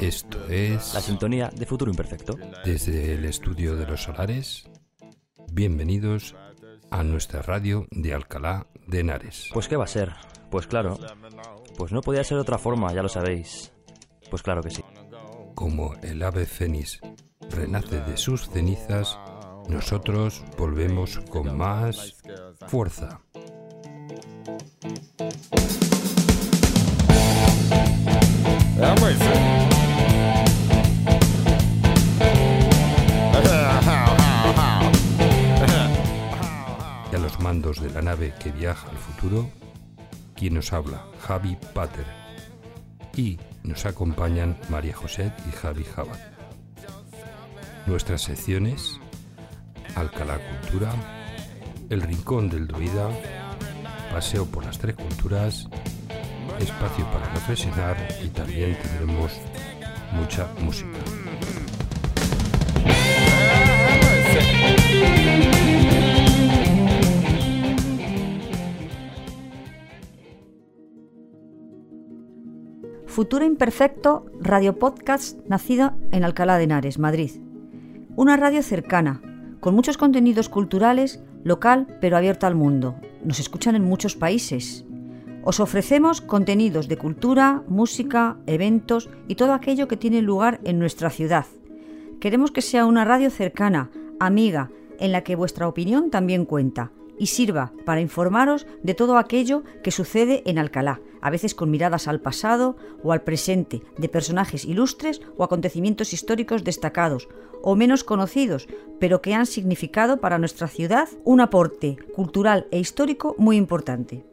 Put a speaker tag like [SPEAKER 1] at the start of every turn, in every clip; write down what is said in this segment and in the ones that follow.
[SPEAKER 1] Esto es...
[SPEAKER 2] La sintonía de Futuro Imperfecto.
[SPEAKER 1] Desde el estudio de los solares, bienvenidos a nuestra radio de Alcalá de Henares.
[SPEAKER 2] Pues qué va a ser. Pues claro. Pues no podía ser de otra forma, ya lo sabéis. Pues claro que sí.
[SPEAKER 1] Como el ave fénix renace de sus cenizas, nosotros volvemos con más fuerza. Y mandos de la nave que viaja al futuro, quien nos habla, Javi Pater. Y nos acompañan María José y Javi Jabat. Nuestras secciones, Alcalá Cultura, El Rincón del Druida, Paseo por las Tres Culturas, espacio para reflexionar y también tendremos mucha música.
[SPEAKER 3] Futuro Imperfecto, radio podcast nacido en Alcalá de Henares, Madrid. Una radio cercana, con muchos contenidos culturales, local pero abierta al mundo. Nos escuchan en muchos países. Os ofrecemos contenidos de cultura, música, eventos y todo aquello que tiene lugar en nuestra ciudad. Queremos que sea una radio cercana, amiga, en la que vuestra opinión también cuenta y sirva para informaros de todo aquello que sucede en Alcalá, a veces con miradas al pasado o al presente, de personajes ilustres o acontecimientos históricos destacados o menos conocidos, pero que han significado para nuestra ciudad un aporte cultural e histórico muy importante.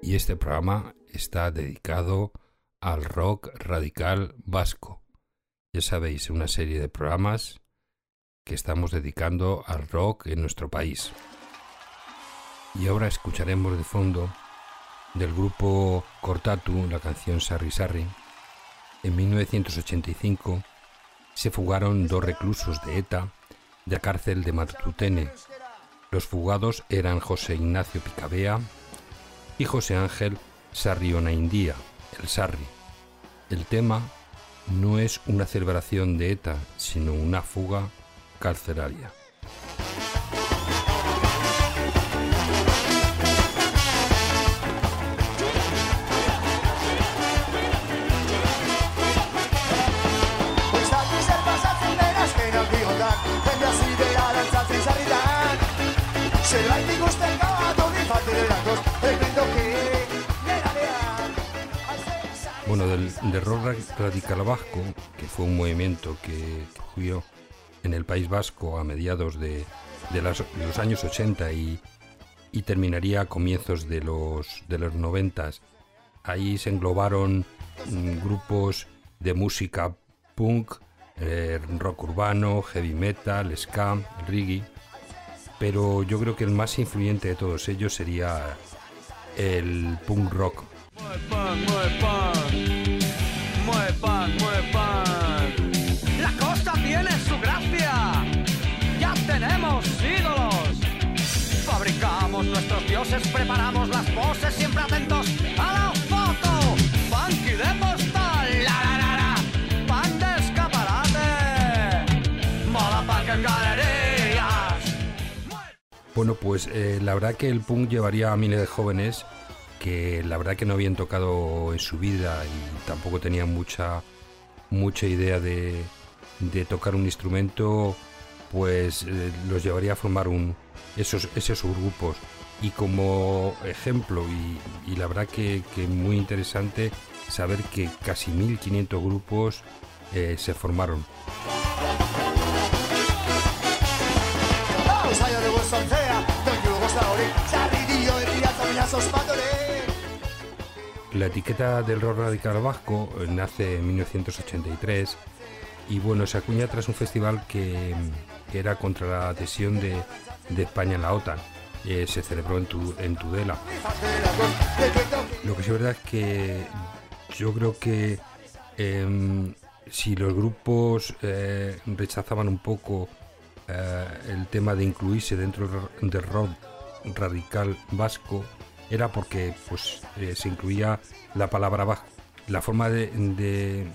[SPEAKER 1] Y este programa está dedicado al rock radical vasco. Ya sabéis, una serie de programas que estamos dedicando al rock en nuestro país. Y ahora escucharemos de fondo del grupo Cortatu la canción Sarri Sarri. En 1985 se fugaron dos reclusos de ETA de la cárcel de Matutene. Los fugados eran José Ignacio Picabea y José Ángel Sarriona Indía, el Sarri. El tema no es una celebración de ETA, sino una fuga carcelaria. Bueno, del, del rock radical vasco, que fue un movimiento que surgió en el País Vasco a mediados de, de, las, de los años 80 y, y, terminaría a comienzos de los, de los 90. Ahí se englobaron mm, grupos de música punk, eh, rock urbano, heavy metal, ska, reggae, pero yo creo que el más influyente de todos ellos sería el punk rock.
[SPEAKER 4] Muy muy pan. La cosa tiene su gracia. Ya tenemos ídolos. Fabricamos nuestros dioses, preparamos las poses, siempre atentos a la foto. Funky de postal, la la la la. Pan de escaparate. Mola pan en galerías.
[SPEAKER 1] Bueno, pues eh, la verdad que el punk llevaría a miles de jóvenes que la verdad que no habían tocado en su vida y tampoco tenían mucha mucha idea de, de tocar un instrumento, pues eh, los llevaría a formar un, esos, esos subgrupos. Y como ejemplo, y, y la verdad que, que, muy interesante saber que casi 1500 grupos eh, se formaron. La etiqueta del rock radical vasco eh, nace en 1983 y bueno, se acuña tras un festival que, era contra la adhesión de, España en la OTAN. Eh, se celebró en, tu, en Tudela. Lo que sí es verdad es que yo creo que eh, si los grupos eh, rechazaban un poco el tema de incluirse dentro del rock radical vasco, era porque pues eh, se incluía la palabra vasco. La forma de,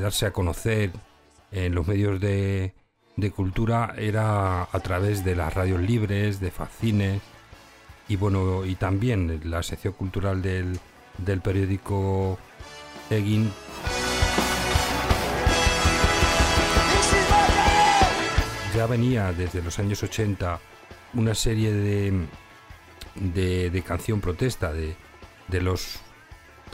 [SPEAKER 1] darse a conocer en los medios de, de, cultura era a través de las radios libres, de fascines y bueno, y también la sección cultural del, del periódico Egin. Ya venía desde los años 80 una serie de, de, de canción protesta de, de, los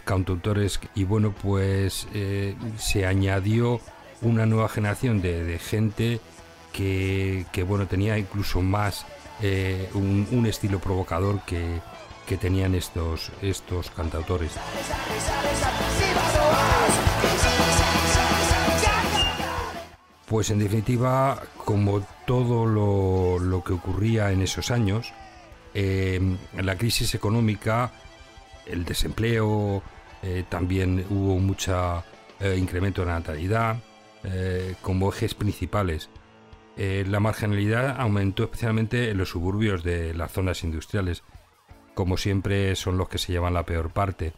[SPEAKER 1] cantautores y bueno pues eh, se añadió una nueva generación de, de gente que, que, bueno tenía incluso más eh, un, un, estilo provocador que, que tenían estos, estos cantautores. Pues en definitiva, como todo lo, lo que ocurría en esos años, eh, la crisis económica, el desempleo, eh, también hubo mucho eh, incremento de la natalidad eh, como ejes principales. La marginalidad aumentó especialmente en los suburbios de las zonas industriales, como siempre son los que se llevan la peor parte.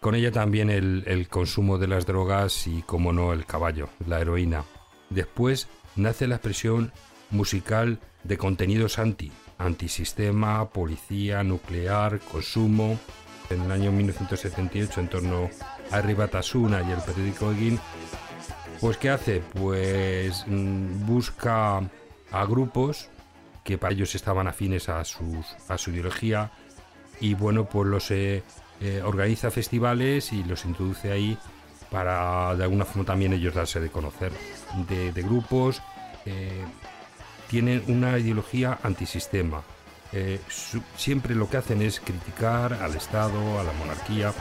[SPEAKER 1] Con ella también el, el consumo de las drogas y, como no, el caballo, la heroína. Después nace la expresión musical de contenidos anti, antisistema, policía, nuclear, consumo. En el año 1978, en torno a Ribatasuna y el periódico Egin, pues ¿qué hace? Pues mmm, busca a grupos que para ellos estaban afines a, sus, a su ideología y bueno, pues los eh, eh, organiza festivales y los introduce ahí para de alguna forma también ellos darse de conocer de, de grupos eh, tienen una ideología antisistema. Eh, siempre lo que hacen es criticar al Estado, a la monarquía.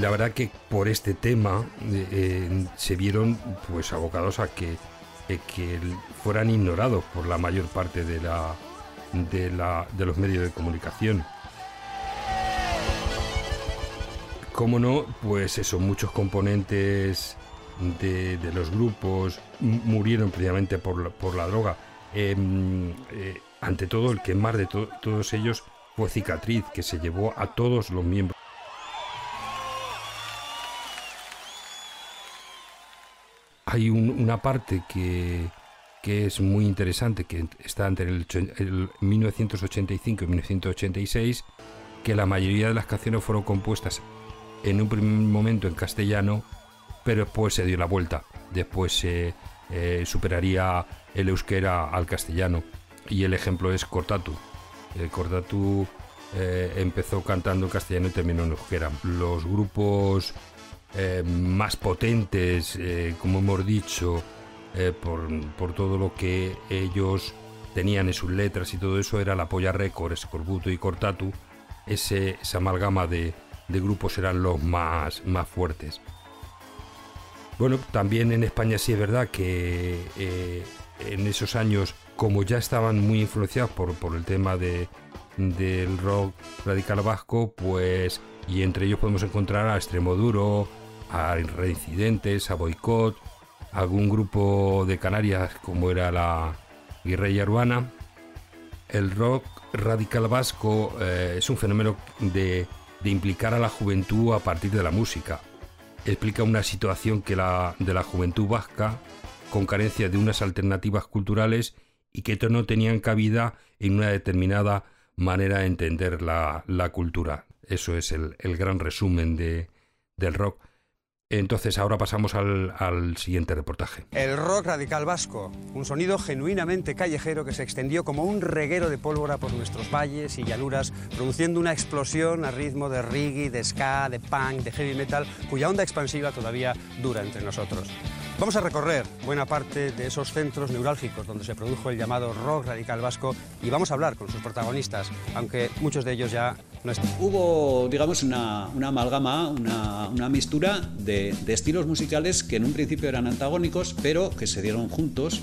[SPEAKER 1] La verdad que por este tema eh, eh se vieron pues abocados a que, que fueran ignorados por la mayor parte de la de, la, de los medios de comunicación. Cómo no, pues eso, muchos componentes de, los grupos murieron previamente por la, droga. Eh, eh, ante todo, el que más de to todos ellos fue Cicatriz, que se llevó a todos los miembros. Hay un, una parte que, que es muy interesante, que está entre el 1985 y 1986, que la mayoría de las canciones fueron compuestas en un primer momento en castellano, pero después se dio la vuelta. Después se eh, superaría el euskera al castellano. Y el ejemplo es Cortatu. El Cortatu eh, empezó cantando en castellano y terminó en euskera. Los grupos eh, más potentes, eh, como hemos dicho, eh, por, todo lo que ellos tenían en sus letras y todo eso, era la Polla Record, Scorbuto y Cortatu. Ese, esa amalgama de, de grupos eran los más, más fuertes. Bueno, también en España sí es verdad que eh, en esos años, como ya estaban muy influenciados por, por el tema de, del rock radical vasco, pues, y entre ellos podemos encontrar a Extremo Duro, a Reincidentes, a Boicot, algún grupo de Canarias como era la Guerrilla Urbana. El rock radical vasco eh, es un fenómeno de de implicar a la juventud a partir de la música. Explica una situación que la, de la juventud vasca, con carencia de unas alternativas culturales y que no tenían cabida en una determinada manera de entender la, la cultura. Eso es el, el gran resumen de, del rock. Entonces ahora pasamos al, siguiente reportaje.
[SPEAKER 5] El rock radical vasco, un sonido genuinamente callejero que se extendió como un reguero de pólvora por nuestros valles y llanuras, produciendo una explosión a ritmo de reggae, de ska, de punk, de heavy metal, cuya onda expansiva todavía dura entre nosotros. Vamos a recorrer buena parte de esos centros neurálgicos donde se produjo el llamado rock radical vasco y vamos a hablar con sus protagonistas, aunque muchos de ellos ya no están.
[SPEAKER 6] Hubo, digamos, una, una amalgama, una, una mistura de, de, estilos musicales que en un principio eran antagónicos, pero que se dieron juntos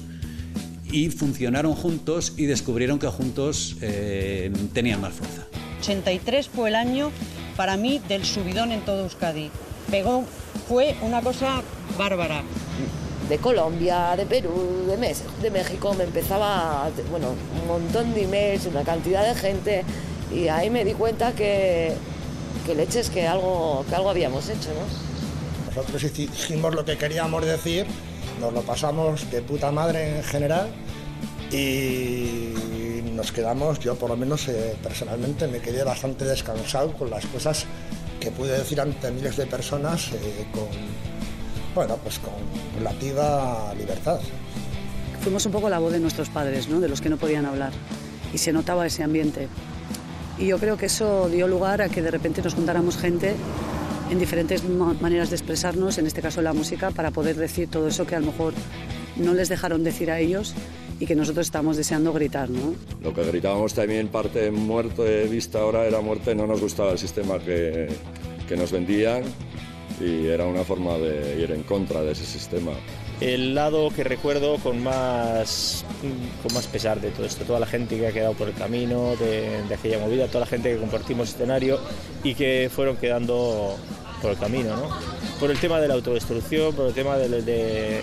[SPEAKER 6] y funcionaron juntos y descubrieron que juntos eh, tenían más fuerza.
[SPEAKER 7] 83 fue el año para mí del subidón en todo Euskadi. Pegó, fue una cosa bárbara.
[SPEAKER 8] De Colombia, de Perú, de, Mes de México me empezaba, bueno, un montón de emails, una cantidad de gente y ahí me di cuenta que, que leches que algo, que algo habíamos hecho, ¿no?
[SPEAKER 9] Nosotros hicimos lo que queríamos decir, nos lo pasamos de puta madre en general y nos quedamos, yo por lo menos eh, personalmente me quedé bastante descansado con las cosas que pude decir ante miles de personas eh, con, bueno, pues con relativa libertad.
[SPEAKER 10] Fuimos un poco la voz de nuestros padres, ¿no? de los que no podían hablar, y se notaba ese ambiente. Y yo creo que eso dio lugar a que de repente nos juntáramos gente en diferentes maneras de expresarnos, en este caso la música, para poder decir todo eso que a lo mejor no les dejaron decir a ellos y que nosotros estamos deseando gritar, ¿no?
[SPEAKER 11] Lo que gritábamos también parte muerto de vista ahora era muerte, no nos gustaba el sistema que, que nos vendían y era una forma de ir en contra de ese sistema.
[SPEAKER 12] El lado que recuerdo con más, con más pesar de todo esto, toda la gente que ha quedado por el camino de, de aquella movida, toda la gente que compartimos escenario y que fueron quedando por el camino, ¿no? Por el tema de la autodestrucción, por el tema de, de,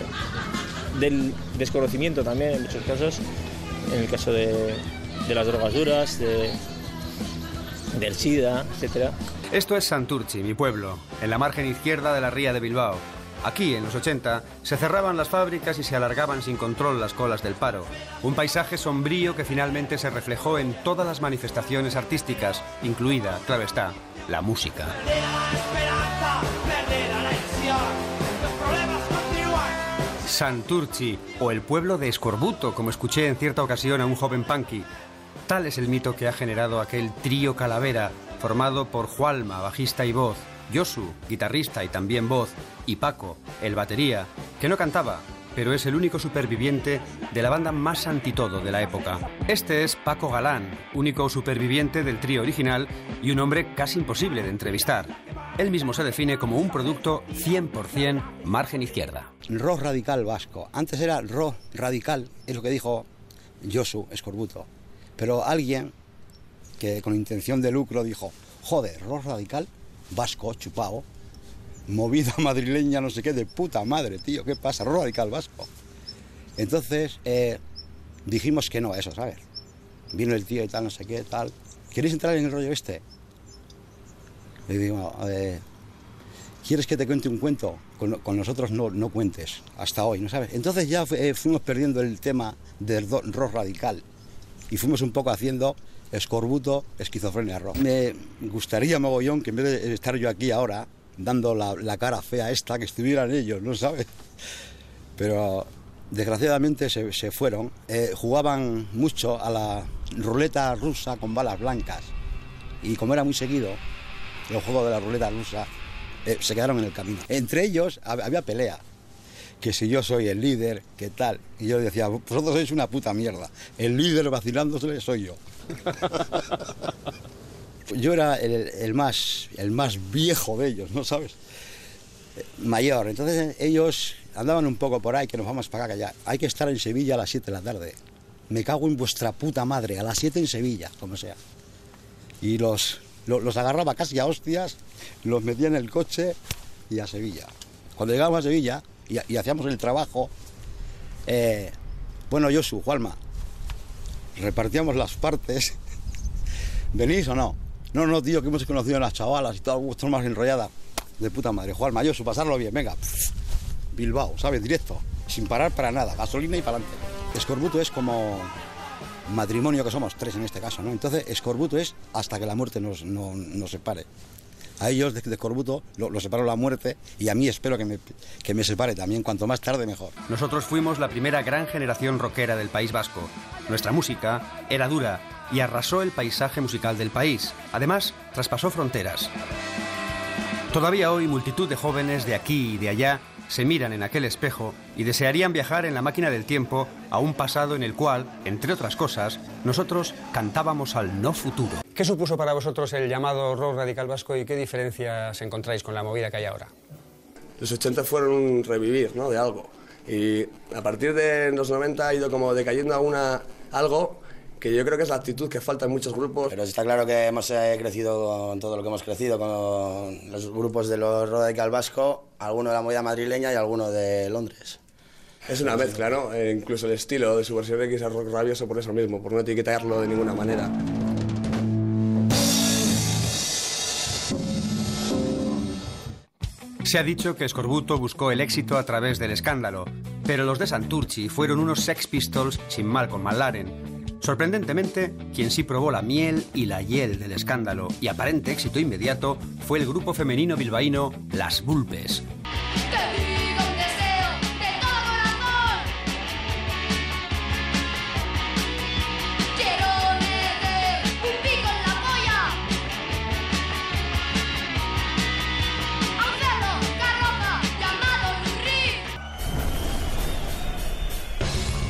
[SPEAKER 12] del desconocimiento también en muchos casos, en el caso de, las drogas duras, de, del SIDA, etc.
[SPEAKER 5] Esto es Santurchi, mi pueblo, en la margen izquierda de la ría de Bilbao. Aquí, en los 80, se cerraban las fábricas y se alargaban sin control las colas del paro. Un paisaje sombrío que finalmente se reflejó en todas las manifestaciones artísticas, incluida, claro está, la música. Santurchi, o el pueblo de Escorbuto, como escuché en cierta ocasión a un joven punky. Tal es el mito que ha generado aquel trío calavera, formado por Jualma, bajista y voz, Yosu, guitarrista y también voz, y Paco, el batería, que no cantaba, pero es el único superviviente de la banda más antitodo de la época. Este es Paco Galán, único superviviente del trío original y un hombre casi imposible de entrevistar. Él mismo se define como un producto 100% margen izquierda.
[SPEAKER 13] Rock radical vasco. Antes era rock radical, es lo que dijo Josu Escorbuto. Pero alguien que con intención de lucro dijo, joder, rock radical vasco, chupao, movida madrileña, no sé qué, de puta madre, tío, ¿qué pasa? Radical vasco. Entonces eh, dijimos que no, eso, ¿sabes? Vino el tío y tal, no sé qué, tal. ¿Queréis entrar en el rollo este? Le digo, eh, ¿quieres que te cuente un cuento? Con, con nosotros no, no, cuentes, hasta hoy, ¿no sabes? Entonces ya eh, fuimos perdiendo el tema del rock radical y fuimos un poco haciendo escorbuto, esquizofrenia rock. Me gustaría, mogollón, que en vez de estar yo aquí ahora dando la, cara fea esta, que estuvieran ellos, ¿no sabes? Pero desgraciadamente se, se fueron. Eh, jugaban mucho a la ruleta rusa con balas blancas y como era muy seguido, los juegos de la ruleta rusa eh, se quedaron en el camino. Entre ellos había pelea, que si yo soy el líder, ¿qué tal? Y yo decía, vosotros sois una puta mierda, el líder vacilándose soy yo. yo era el, más, el más viejo de ellos, ¿no sabes? Mayor, entonces ellos andaban un poco por ahí, que nos vamos para acá, ya. Hay que estar en Sevilla a las 7 de la tarde. Me cago en vuestra puta madre, a las 7 en Sevilla, como sea. Y los, los agarraba casi a hostias, los metía en el coche y a Sevilla. Cuando llegábamos a Sevilla y, y hacíamos el trabajo, eh, bueno, Josu, Juanma, repartíamos las partes. ¿Venís o no? No, no, tío, que hemos conocido a las chavalas y todo, esto más enrollada. De puta madre, Juanma, Josu, pasarlo bien, venga. Bilbao, ¿sabes? Directo, sin parar para nada, gasolina y para adelante. Escorbuto es como matrimonio que somos tres en este caso, ¿no? Entonces, escorbuto es hasta que la muerte nos, no, nos separe. A ellos de, de Escorbuto lo, lo separó la muerte y a mí espero que me, que me separe también, cuanto más tarde mejor.
[SPEAKER 5] Nosotros fuimos la primera gran generación rockera del País Vasco. Nuestra música era dura y arrasó el paisaje musical del país. Además, traspasó fronteras. Todavía hoy multitud de jóvenes de aquí y de allá se miran en aquel espejo y desearían viajar en la máquina del tiempo a un pasado en el cual, entre otras cosas, nosotros cantábamos al no futuro. ¿Qué supuso para vosotros el llamado rock radical vasco y qué diferencias encontráis con la movida que hay ahora?
[SPEAKER 14] Los 80 fueron un revivir, ¿no? De algo. Y a partir de los 90 ha ido como decayendo alguna, algo que yo creo que es la actitud que falta en muchos grupos.
[SPEAKER 15] Pero está claro que hemos eh, crecido con todo lo que hemos crecido, con los grupos de los Radical Vasco, alguno de la movida madrileña y alguno de Londres.
[SPEAKER 14] Es una mezcla, ¿no? E incluso el estilo de su versión X es rock rabioso por eso mismo, por no etiquetarlo de ninguna manera.
[SPEAKER 5] Se ha dicho que Escorbuto buscó el éxito a través del escándalo, pero los de Santurci fueron unos Sex Pistols sin Malcolm McLaren. Sorprendentemente, quien sí probó la miel y la hiel del escándalo y aparente éxito inmediato fue el grupo femenino bilbaíno Las Bulbes.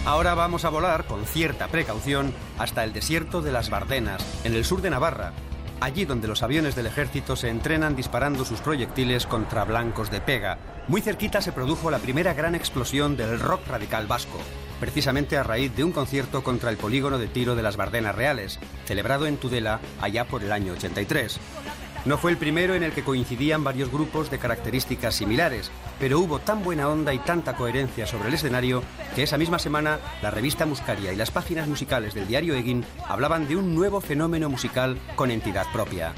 [SPEAKER 5] Ahora vamos a volar con cierta precaución hasta el desierto de las Bardenas, en el sur de Navarra, allí donde los aviones del ejército se entrenan disparando sus proyectiles contra blancos de pega. Muy cerquita se produjo la primera gran explosión del rock radical vasco, precisamente a raíz de un concierto contra el polígono de tiro de las Bardenas Reales, celebrado en Tudela allá por el año 83. No fue el primero en el que coincidían varios grupos de características similares, pero hubo tan buena onda y tanta coherencia sobre el escenario que esa misma semana la revista Muscaria y las páginas musicales del diario Egin hablaban de un nuevo fenómeno musical con entidad propia.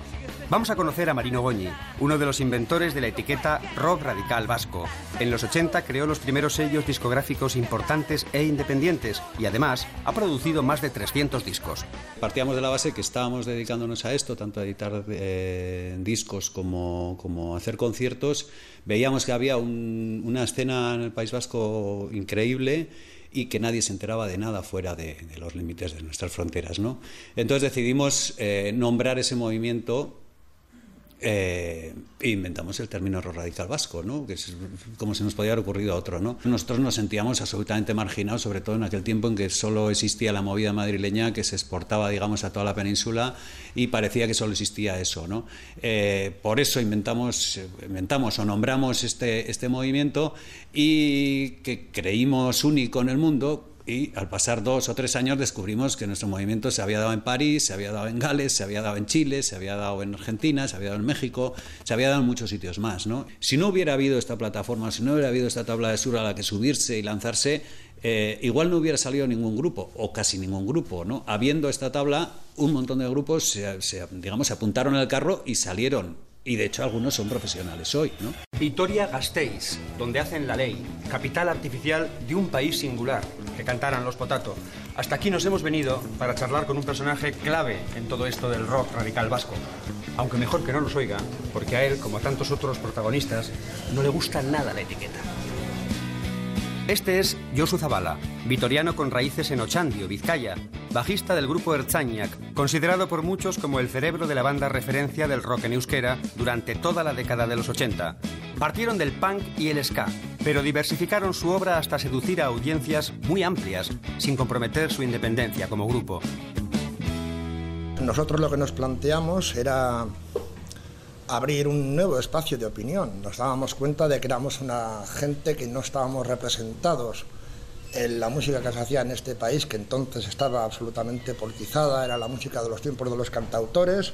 [SPEAKER 5] Vamos a conocer a Marino Goñi, uno de los inventores de la etiqueta rock radical vasco. En los 80 creó los primeros sellos discográficos importantes e independientes y además ha producido más de 300 discos.
[SPEAKER 6] Partíamos de la base que estábamos dedicándonos a esto, tanto a editar eh, discos como, como hacer conciertos. Veíamos que había un, una escena en el País Vasco increíble y que nadie se enteraba de nada fuera de, de los límites de nuestras fronteras. ¿no? Entonces decidimos eh, nombrar ese movimiento eh, inventamos el término rock radical vasco, ¿no? que es como se nos podía haber ocurrido a otro. ¿no? Nosotros nos sentíamos absolutamente marginados, sobre todo en aquel tiempo en que solo existía la movida madrileña que se exportaba, digamos, a toda la península y parecía que solo existía eso. ¿no? Eh, por eso inventamos, inventamos o nombramos este, este movimiento y que creímos único en el mundo y al pasar dos o tres años descubrimos que nuestro movimiento se había dado en París, se había dado en Gales, se había dado en Chile, se había dado en Argentina, se había dado en México, se había dado en muchos sitios más. ¿no? Si no hubiera habido esta plataforma, si no hubiera habido esta tabla de sur a la que subirse y lanzarse, eh, igual no hubiera salido ningún grupo, o casi ningún grupo. ¿no? Habiendo esta tabla, un montón de grupos se, se, digamos, se apuntaron al carro y salieron y de hecho algunos son profesionales hoy, ¿no?
[SPEAKER 5] Vitoria Gasteiz, donde hacen la ley, capital artificial de un país singular, que cantaran los potato. Hasta aquí nos hemos venido para charlar con un personaje clave en todo esto del rock radical vasco. Aunque mejor que no nos oiga, porque a él, como a tantos otros protagonistas, no le gusta nada la etiqueta. Este es Josu Zabala, vitoriano con raíces en Ochandio, Vizcaya, bajista del grupo Erzañak, considerado por muchos como el cerebro de la banda referencia del rock en euskera durante toda la década de los 80. Partieron del punk y el ska, pero diversificaron su obra hasta seducir a audiencias muy amplias, sin comprometer su independencia como grupo.
[SPEAKER 9] Nosotros lo que nos planteamos era abrir un nuevo espacio de opinión. Nos dábamos cuenta de que éramos una gente que no estábamos representados en la música que se hacía en este país, que entonces estaba absolutamente politizada, era la música de los tiempos de los cantautores.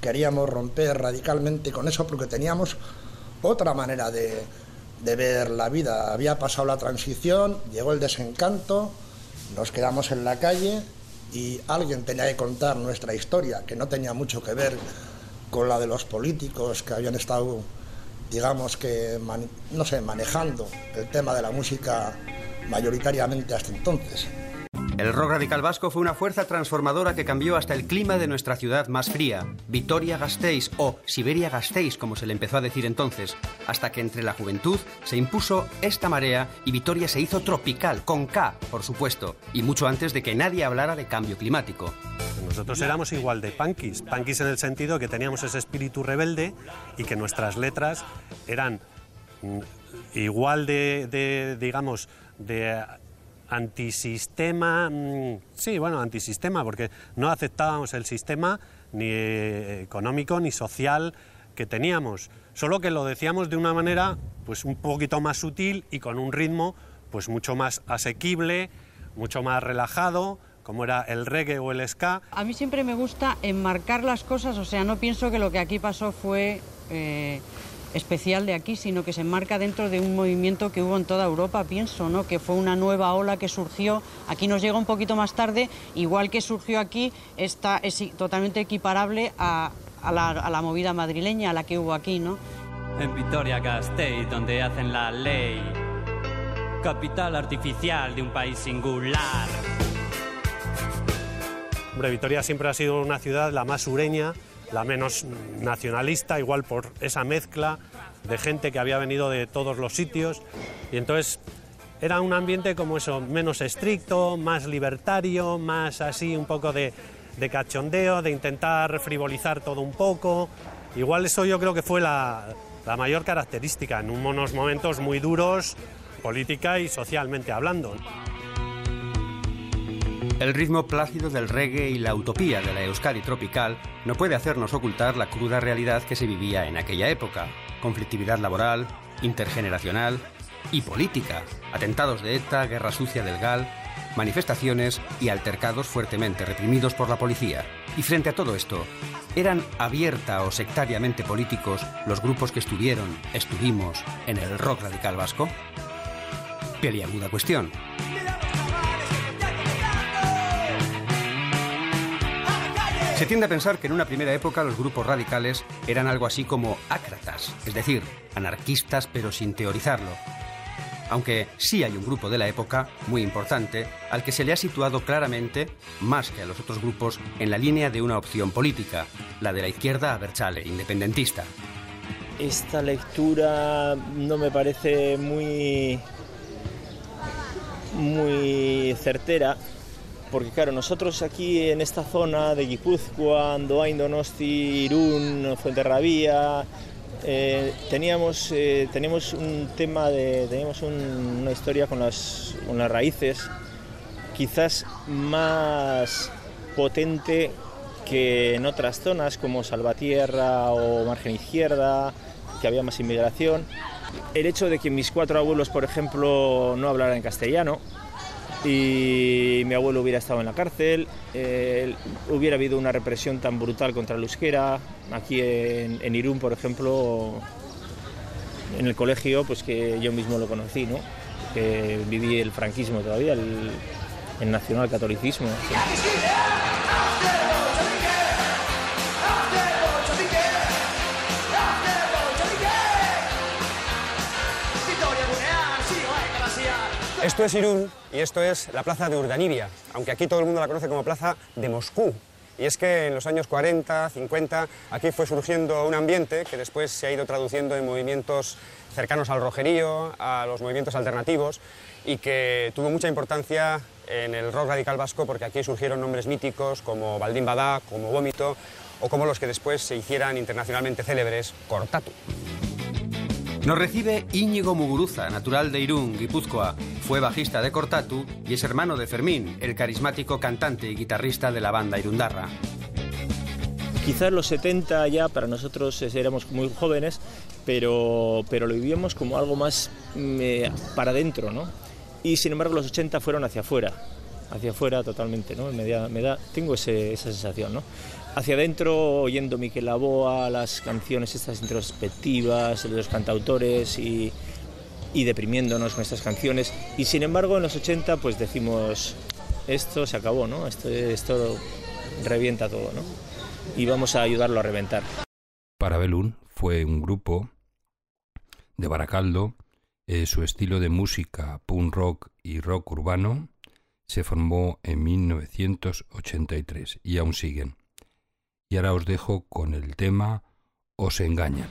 [SPEAKER 9] Queríamos romper radicalmente con eso porque teníamos otra manera de, ver la vida. Había pasado la transición, llegó el desencanto, nos quedamos en la calle y alguien tenía que contar nuestra historia, que no tenía mucho que ver con la de los políticos que habían estado, digamos que, no sé, manejando el tema de la música mayoritariamente hasta entonces.
[SPEAKER 5] El rock radical vasco fue una fuerza transformadora que cambió hasta el clima de nuestra ciudad más fría, Vitoria-Gasteiz o Siberia-Gasteiz, como se le empezó a decir entonces, hasta que entre la juventud se impuso esta marea y Vitoria se hizo tropical, con K, por supuesto, y mucho antes de que nadie hablara de cambio climático.
[SPEAKER 16] Nosotros éramos igual de punkis, punkis en el sentido que teníamos ese espíritu rebelde y que nuestras letras eran mm, igual de, de, digamos, de antisistema, mm, sí, bueno, antisistema, porque no aceptábamos el sistema ni eh, económico ni social que teníamos, solo que lo decíamos de una manera pues un poquito más sutil y con un ritmo pues mucho más asequible, mucho más relajado, como era el reggae o el ska.
[SPEAKER 7] A mí siempre me gusta enmarcar las cosas, o sea, no pienso que lo que aquí pasó fue eh, especial de aquí, sino que se enmarca dentro de un movimiento que hubo en toda Europa, pienso, ¿no? que fue una nueva ola que surgió, aquí nos llega un poquito más tarde, igual que surgió aquí, está, es totalmente equiparable a, a, la, a la movida madrileña, a la que hubo aquí, ¿no?
[SPEAKER 17] En Vitoria-Gasteiz, donde hacen la ley, capital artificial de un país singular.
[SPEAKER 16] Hombre, Vitoria siempre ha sido una ciudad la más sureña, la menos nacionalista, igual por esa mezcla de gente que había venido de todos los sitios. Y entonces era un ambiente como eso, menos estricto, más libertario, más así un poco de, de cachondeo, de intentar frivolizar todo un poco. Igual eso yo creo que fue la, la mayor característica en unos momentos muy duros, política y socialmente hablando.
[SPEAKER 5] El ritmo plácido del reggae y la utopía de la Euskadi tropical no puede hacernos ocultar la cruda realidad que se vivía en aquella época. Conflictividad laboral, intergeneracional y política. Atentados de ETA, guerra sucia del GAL, manifestaciones y altercados fuertemente reprimidos por la policía. Y frente a todo esto, ¿eran abierta o sectariamente políticos los grupos que estuvieron, estuvimos, en el rock radical vasco? Peliaguda cuestión. Se tiende a pensar que en una primera época los grupos radicales eran algo así como ácratas, es decir, anarquistas pero sin teorizarlo. Aunque sí hay un grupo de la época, muy importante, al que se le ha situado claramente, más que a los otros grupos, en la línea de una opción política, la de la izquierda abertzale, independentista.
[SPEAKER 12] Esta lectura no me parece muy muy certera porque claro, nosotros aquí en esta zona de Guipúzcoa, Andoain, Donosti, Irún, Fuenterrabía, eh, teníamos, eh, un tema de, teníamos un- una historia con las, con las raíces quizás más potente que en otras zonas como Salvatierra o Margen Izquierda, que había más inmigración. El hecho de que mis cuatro abuelos, por ejemplo, no hablaran castellano, y mi abuelo hubiera estado en la cárcel, hubiera habido una represión tan brutal contra el euskera, aquí en, Irún, por ejemplo, en el colegio, pues que yo mismo lo conocí, ¿no? que viví el franquismo todavía, el, el nacionalcatolicismo.
[SPEAKER 5] Esto es Irún y esto es la plaza de Urdanibia, aunque aquí todo el mundo la conoce como plaza de Moscú. Y es que en los años 40, 50, aquí fue surgiendo un ambiente que después se ha ido traduciendo en movimientos cercanos al rojerío, a los movimientos alternativos, y que tuvo mucha importancia en el rock radical vasco porque aquí surgieron nombres míticos como Baldín Badá, como Vómito, o como los que después se hicieran internacionalmente célebres, Cortatu. Nos recibe Íñigo Muguruza, natural de Irún, Guipúzcoa. Fue bajista de Cortatu y es hermano de Fermín, el carismático cantante y guitarrista de la banda Irundarra.
[SPEAKER 12] Quizás los 70 ya para nosotros éramos muy jóvenes, pero, pero lo vivíamos como algo más mm, eh, para adentro, ¿no? Y sin embargo los 80 fueron hacia afuera, hacia afuera totalmente, ¿no? Me da, me da, tengo esa sensación, ¿no? Hacia adentro, oyendo Miquel Aboa, las canciones estas introspectivas de los cantautores y, y deprimiéndonos con estas canciones. Y sin embargo en los 80 pues decimos, esto se acabó, ¿no? Esto, esto revienta todo, ¿no? Y vamos a ayudarlo a reventar.
[SPEAKER 1] Parabellum fue un grupo de Baracaldo. eh, su estilo de música, punk rock y rock urbano,
[SPEAKER 4] se formó en 1983 y aún siguen. Y ahora os dejo con el tema Os engañan.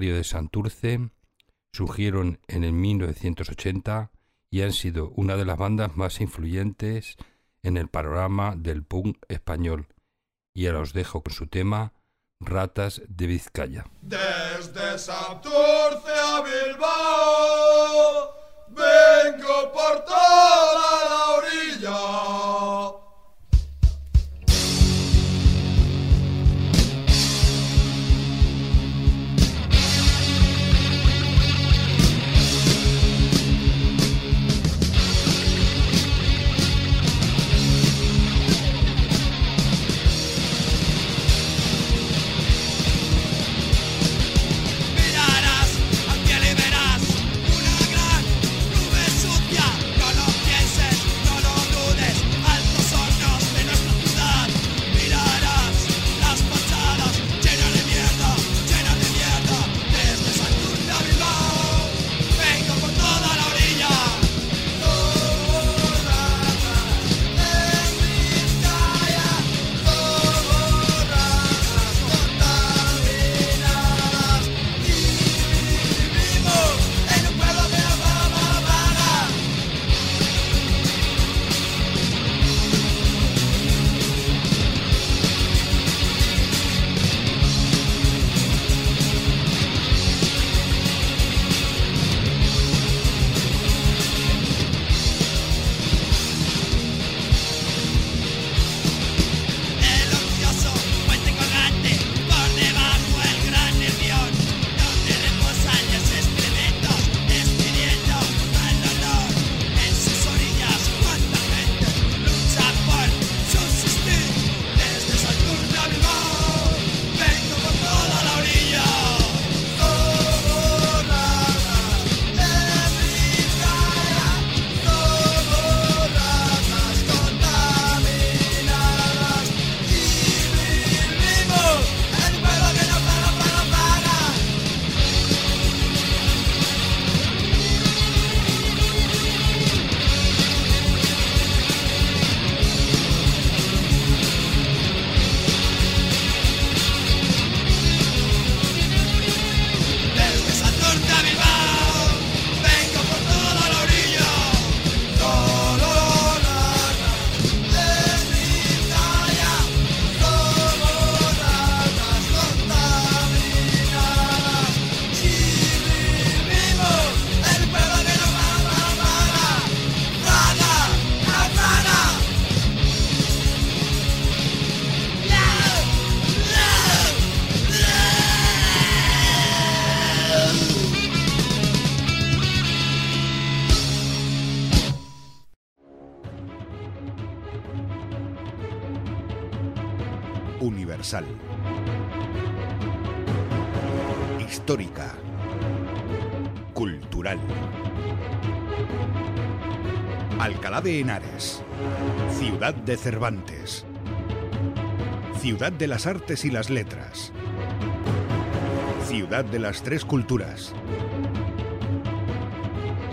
[SPEAKER 4] De Santurce, surgieron en el 1980 y han sido una de las bandas más influyentes en el panorama del punk español. Y ahora os dejo con su tema Ratas de Vizcaya.
[SPEAKER 18] Desde Santurce a Bilbao, vengo por toda la orilla
[SPEAKER 19] Henares. Ciudad de Cervantes. Ciudad de las Artes y las Letras. Ciudad de las Tres Culturas.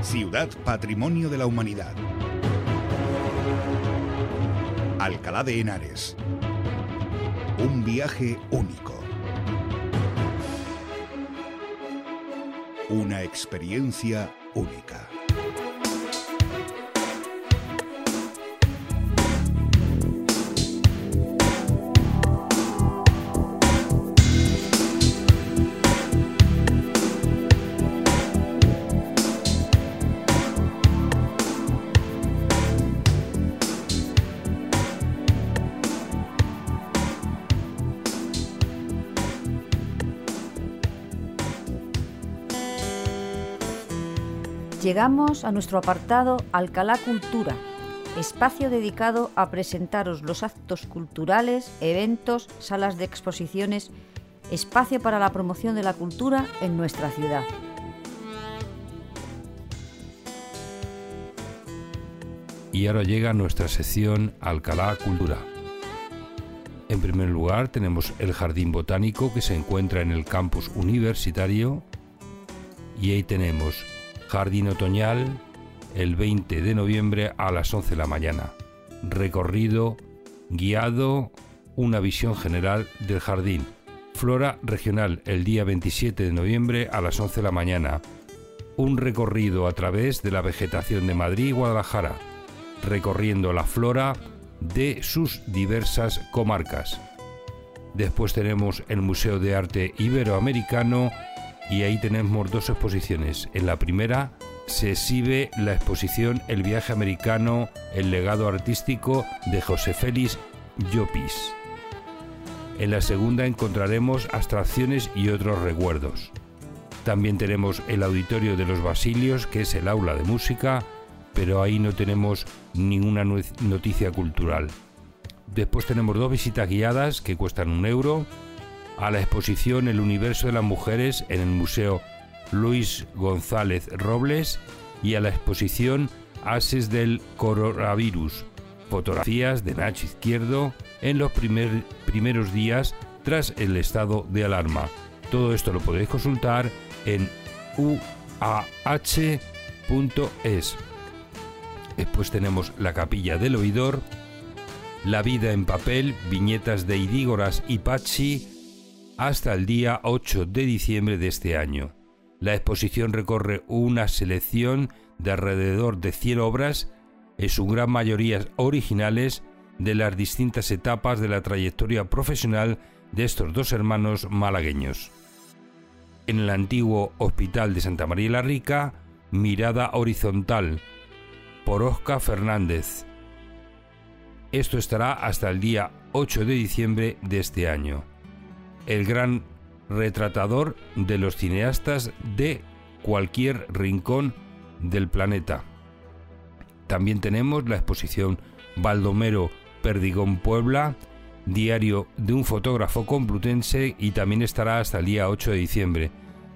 [SPEAKER 19] Ciudad Patrimonio de la Humanidad. Alcalá de Henares. Un viaje único. Una experiencia única.
[SPEAKER 3] Llegamos a nuestro apartado Alcalá Cultura, espacio dedicado a presentaros los actos culturales, eventos, salas de exposiciones, espacio para la promoción de la cultura en nuestra ciudad.
[SPEAKER 1] Y ahora llega nuestra sección Alcalá Cultura. En primer lugar tenemos el Jardín Botánico que se encuentra en el campus universitario y ahí tenemos Jardín Otoñal el 20 de noviembre a las 11 de la mañana. Recorrido guiado, una visión general del jardín. Flora regional el día 27 de noviembre a las 11 de la mañana. Un recorrido a través de la vegetación de Madrid y Guadalajara, recorriendo la flora de sus diversas comarcas. Después tenemos el Museo de Arte Iberoamericano y ahí tenemos dos exposiciones. En la primera se exhibe la exposición El viaje americano, el legado artístico de José Félix Llopis. En la segunda encontraremos abstracciones y otros recuerdos. También tenemos el auditorio de los Basilios, que es el aula de música, pero ahí no tenemos ninguna noticia cultural. Después tenemos dos visitas guiadas que cuestan un euro a la exposición El universo de las mujeres en el Museo Luis González Robles y a la exposición Ases del Coronavirus, fotografías de Nacho Izquierdo en los primeros días tras el estado de alarma. Todo esto lo podéis consultar en uah.es. Después tenemos la capilla del oidor, la vida en papel, viñetas de Idígoras y Pachi, hasta el día 8 de diciembre de este año. La exposición recorre una selección de alrededor de 100 obras, en su gran mayoría originales, de las distintas etapas de la trayectoria profesional de estos dos hermanos malagueños. En el antiguo Hospital de Santa María la Rica, Mirada Horizontal, por Oscar Fernández. Esto estará hasta el día 8 de diciembre de este año el gran retratador de los cineastas de cualquier rincón del planeta. También tenemos la exposición Baldomero Perdigón Puebla, diario de un fotógrafo complutense y también estará hasta el día 8 de diciembre.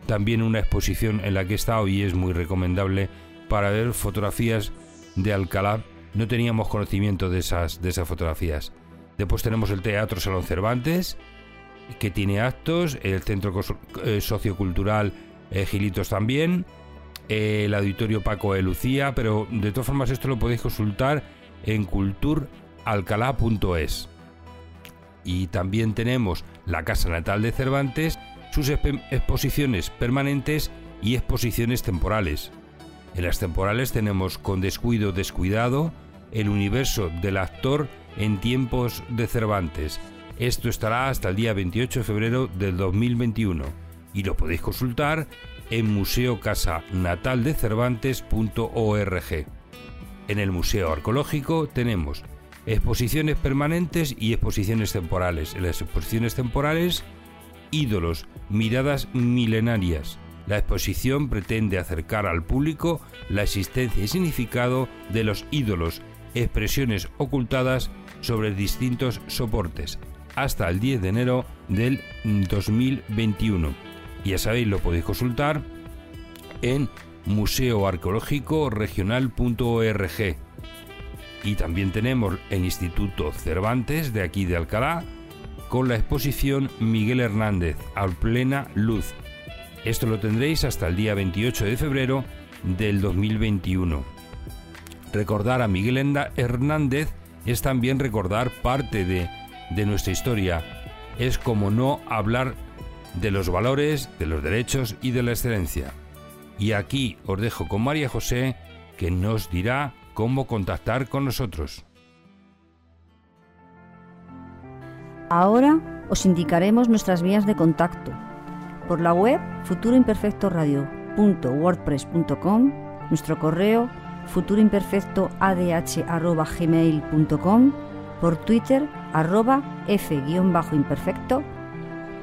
[SPEAKER 1] También una exposición en la que está hoy es muy recomendable para ver fotografías de Alcalá. No teníamos conocimiento de esas, de esas fotografías. Después tenemos el Teatro Salón Cervantes, que tiene actos, el Centro eh, Sociocultural eh, Gilitos también, el Auditorio Paco de Lucía, pero de todas formas esto lo podéis consultar en culturalcalá.es. Y también tenemos la Casa Natal de Cervantes, sus exposiciones permanentes y exposiciones temporales. En las temporales tenemos Con descuido descuidado, el universo del actor en tiempos de Cervantes, esto estará hasta el día 28 de febrero del 2021 y lo podéis consultar en museocasanataldecervantes.org. En el Museo Arqueológico tenemos exposiciones permanentes y exposiciones temporales. En las exposiciones temporales, ídolos, miradas milenarias. La exposición pretende acercar al público la existencia y significado de los ídolos, expresiones ocultadas sobre distintos soportes, hasta el 10 de enero del 2021. Y ya sabéis, lo podéis consultar en museoarqueológico-regional.org. Y también tenemos el Instituto Cervantes de aquí de Alcalá con la exposición Miguel Hernández al plena luz. Esto lo tendréis hasta el día 28 de febrero del 2021. Recordar a Miguel Hernández es también recordar parte de, de nuestra historia. Es como no hablar de los valores, de los derechos y de la excelencia. Y aquí os dejo con María José, que nos dirá cómo contactar con nosotros.
[SPEAKER 3] Ahora os indicaremos nuestras vías de contacto. Por la web futuroimperfectoradio.wordpress.com, nuestro correo futuroimperfectoadh.gmail.com, por Twitter arroba f-imperfecto,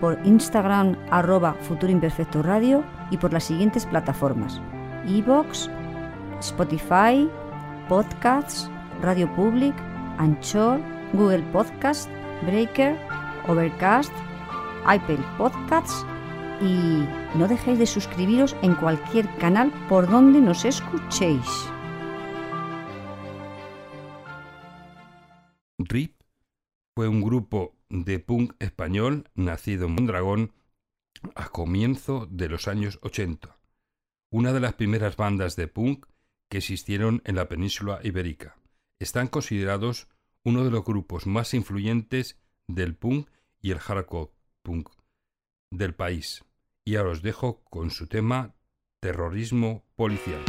[SPEAKER 3] por Instagram arroba futuroimperfectoradio y por las siguientes plataformas: Evox, Spotify, Podcasts, Radio Public, Anchor, Google Podcast, Breaker, Overcast, Apple Podcasts y no dejéis de suscribiros en cualquier canal por donde nos escuchéis.
[SPEAKER 1] Fue un grupo de punk español nacido en Mondragón a comienzo de los años 80, una de las primeras bandas de punk que existieron en la península ibérica. Están considerados uno de los grupos más influyentes del punk y el hardcore punk del país. Y ahora os dejo con su tema Terrorismo Policial.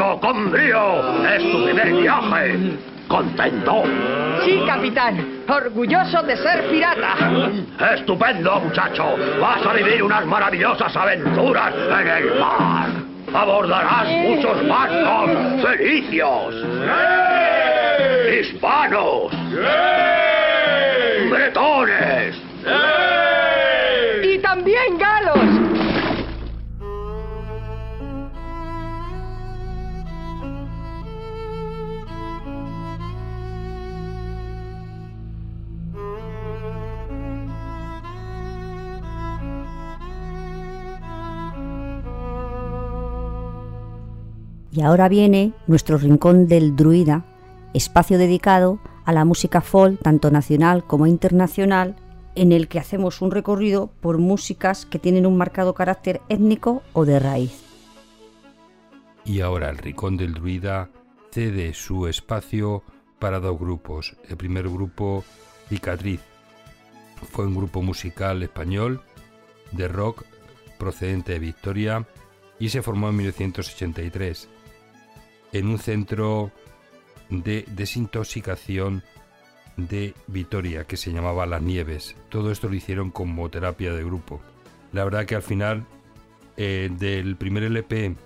[SPEAKER 20] ¡Vamos, muchacho! ¡Con brío! ¡Es tu primer viaje! ¿Contento?
[SPEAKER 21] Sí, capitán. Orgulloso de ser pirata.
[SPEAKER 20] ¡Estupendo, muchacho! ¡Vas a vivir unas maravillosas aventuras en el mar! ¡Abordarás muchos barcos felicios! ¡Hispanos! ¡Bretones!
[SPEAKER 21] Y
[SPEAKER 3] Y ahora viene nuestro rincón del druida, espacio dedicado a la música folk, tanto nacional como internacional, en el que hacemos un recorrido por músicas que tienen un marcado carácter étnico o de raíz.
[SPEAKER 4] Y ahora el rincón del druida cede su espacio para dos grupos. El primer grupo, Cicatriz, fue un grupo musical español de rock procedente de Victoria y se formó en 1983 en un centro de desintoxicación de Vitoria que se llamaba Las Nieves. Todo esto lo hicieron como terapia de grupo. La verdad que al final eh, del primer LP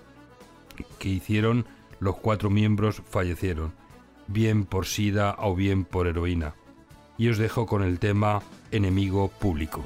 [SPEAKER 4] que hicieron, los cuatro miembros fallecieron, bien por sida o bien por heroína. Y os dejo con el tema Enemigo Público.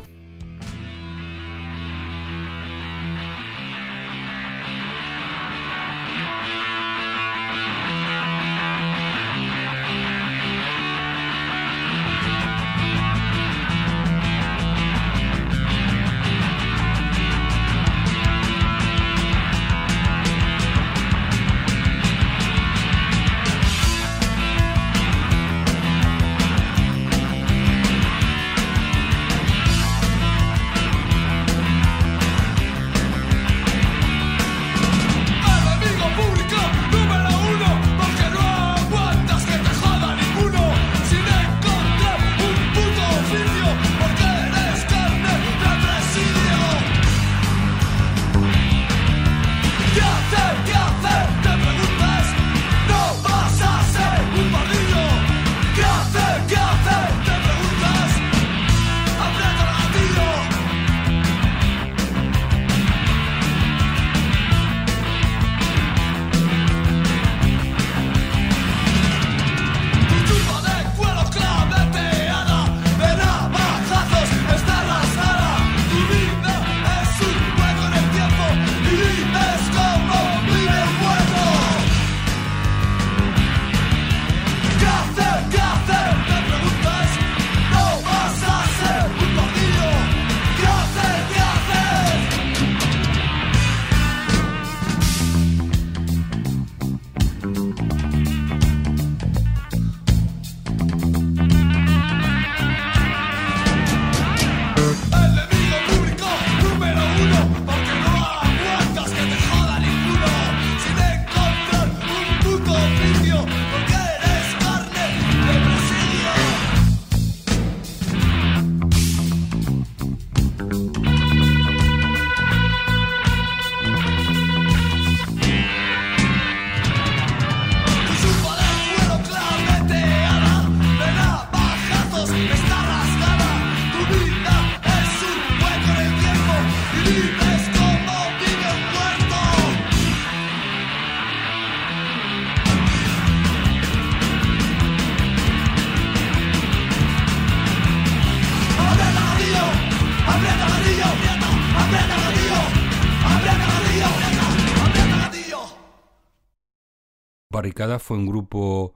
[SPEAKER 4] Fue un grupo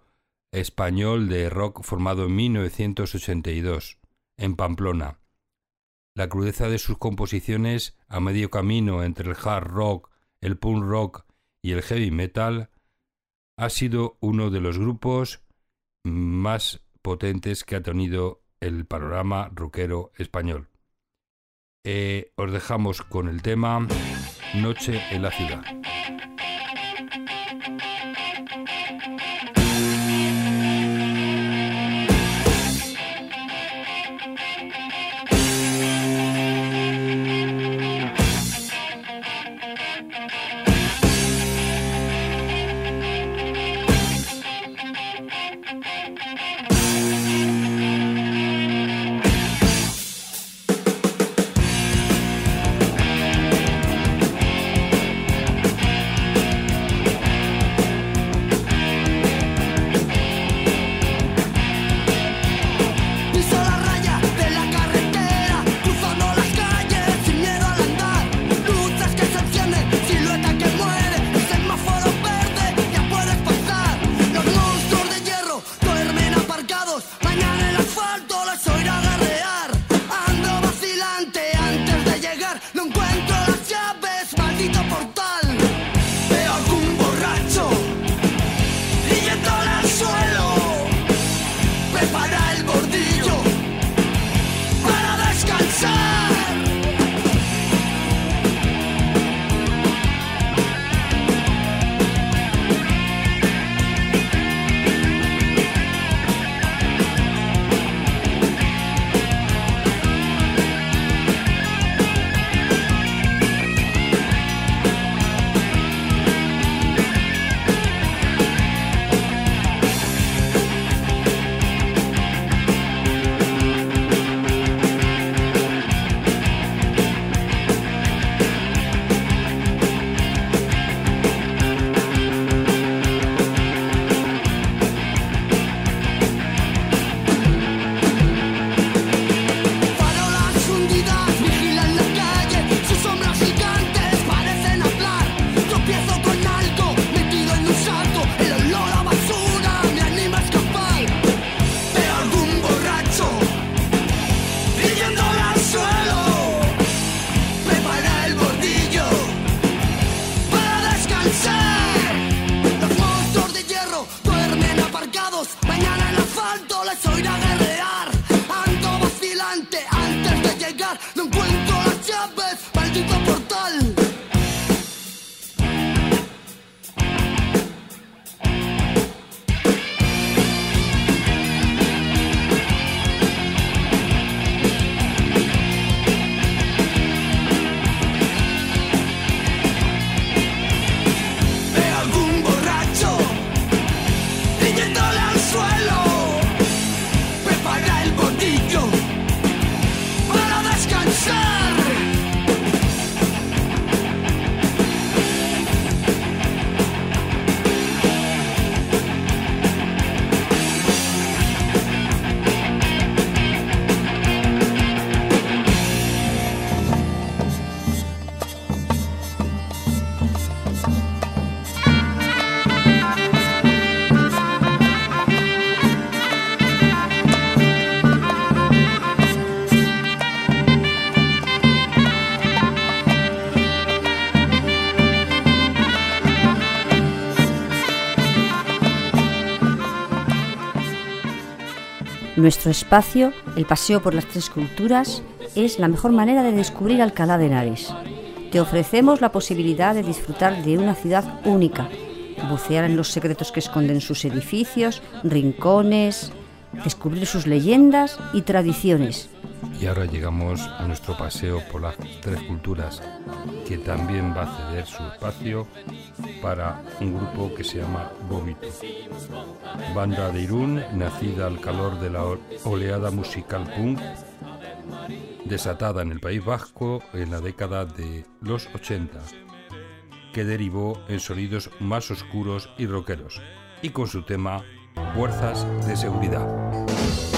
[SPEAKER 4] español de rock formado en 1982 en Pamplona. La crudeza de sus composiciones, a medio camino entre el hard rock, el punk rock y el heavy metal, ha sido uno de los grupos más potentes que ha tenido el panorama rockero español. Eh, os dejamos con el tema Noche en la ciudad.
[SPEAKER 3] Nuestro espacio, el paseo por las tres culturas, es la mejor manera de descubrir Alcalá de Henares. Te ofrecemos la posibilidad de disfrutar de una ciudad única, bucear en los secretos que esconden sus edificios, rincones, descubrir sus leyendas y tradiciones.
[SPEAKER 4] Y ahora llegamos a nuestro paseo por las tres culturas, que también va a ceder su espacio para un grupo que se llama Bobito. Banda de Irún, nacida al calor de la oleada musical punk, desatada en el País Vasco en la década de los 80, que derivó en sonidos más oscuros y rockeros, y con su tema Fuerzas de Seguridad.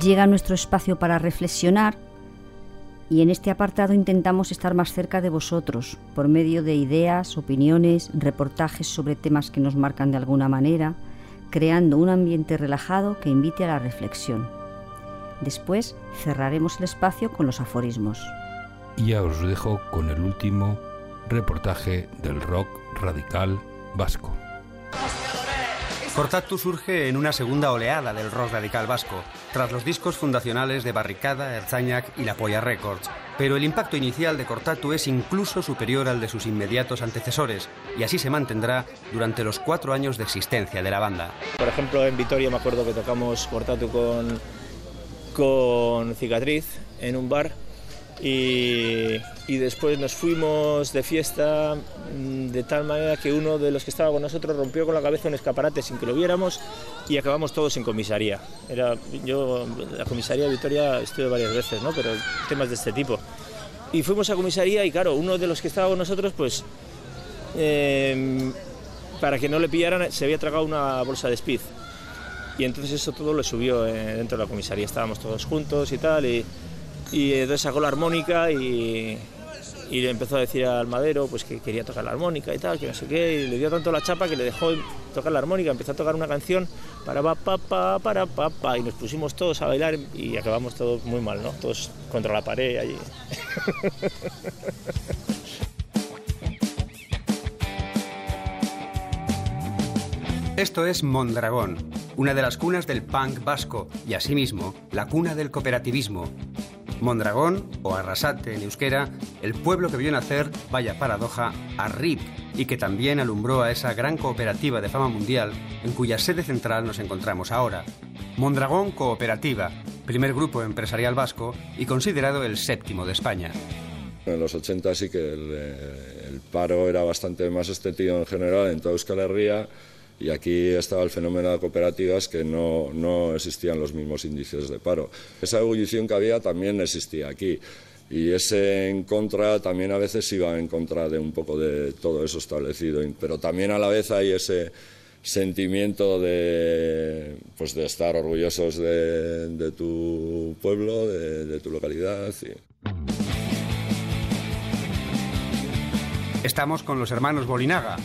[SPEAKER 3] Llega nuestro espacio para reflexionar y en este apartado intentamos estar más cerca de vosotros por medio de ideas, opiniones, reportajes sobre temas que nos marcan de alguna manera, creando un ambiente relajado que invite a la reflexión. Después cerraremos el espacio con los aforismos.
[SPEAKER 1] Y ya os dejo con el último reportaje del rock radical vasco.
[SPEAKER 5] Cortatu surge en una segunda oleada del rock radical vasco, tras los discos fundacionales de Barricada, Erzañac y La Polla Records. Pero el impacto inicial de Cortatu es incluso superior al de sus inmediatos antecesores, y así se mantendrá durante los cuatro años de existencia de la banda.
[SPEAKER 12] Por ejemplo, en Vitoria me acuerdo que tocamos Cortatu con, con Cicatriz en un bar y, y después nos fuimos de fiesta mm, de tal manera que uno de los que estaba con nosotros rompió con la cabeza un escaparate sin que lo viéramos y acabamos todos en comisaría. Era, yo, la comisaría de Vitoria estuve varias veces, ¿no? pero temas de este tipo. Y fuimos a comisaría y claro, uno de los que estaba con nosotros, pues eh, para que no le pillaran, se había tragado una bolsa de speed. Y entonces eso todo lo subió eh, dentro de la comisaría. Estábamos todos juntos y tal. Y, y entonces sacó la armónica y, y le empezó a decir al madero pues que quería tocar la armónica y tal, que no sé qué. Y le dio tanto la chapa que le dejó tocar la armónica. Empezó a tocar una canción para pa, pa, pa, para pa, y nos pusimos todos a bailar y acabamos todos muy mal, ¿no? Todos contra la pared allí.
[SPEAKER 5] Esto es Mondragón, una de las cunas del punk vasco y asimismo la cuna del cooperativismo. Mondragón, o Arrasate en euskera, el pueblo que vio nacer, vaya paradoja, a RIP y que también alumbró a esa gran cooperativa de fama mundial en cuya sede central nos encontramos ahora. Mondragón Cooperativa, primer grupo empresarial vasco y considerado el séptimo de España.
[SPEAKER 11] En los 80 sí que el, eh, el paro era bastante más extendido en general en toda Euskal Herria y aquí estaba el fenómeno de cooperativas que no, no existían los mismos índices de paro. Esa ebullición que había también existía aquí y ese en contra también a veces iba en contra de un poco de todo eso establecido, pero también a la vez hay ese sentimiento de, pues de estar orgullosos de, tu pueblo, de, tu localidad.
[SPEAKER 5] Estamos con los hermanos Bolinaga.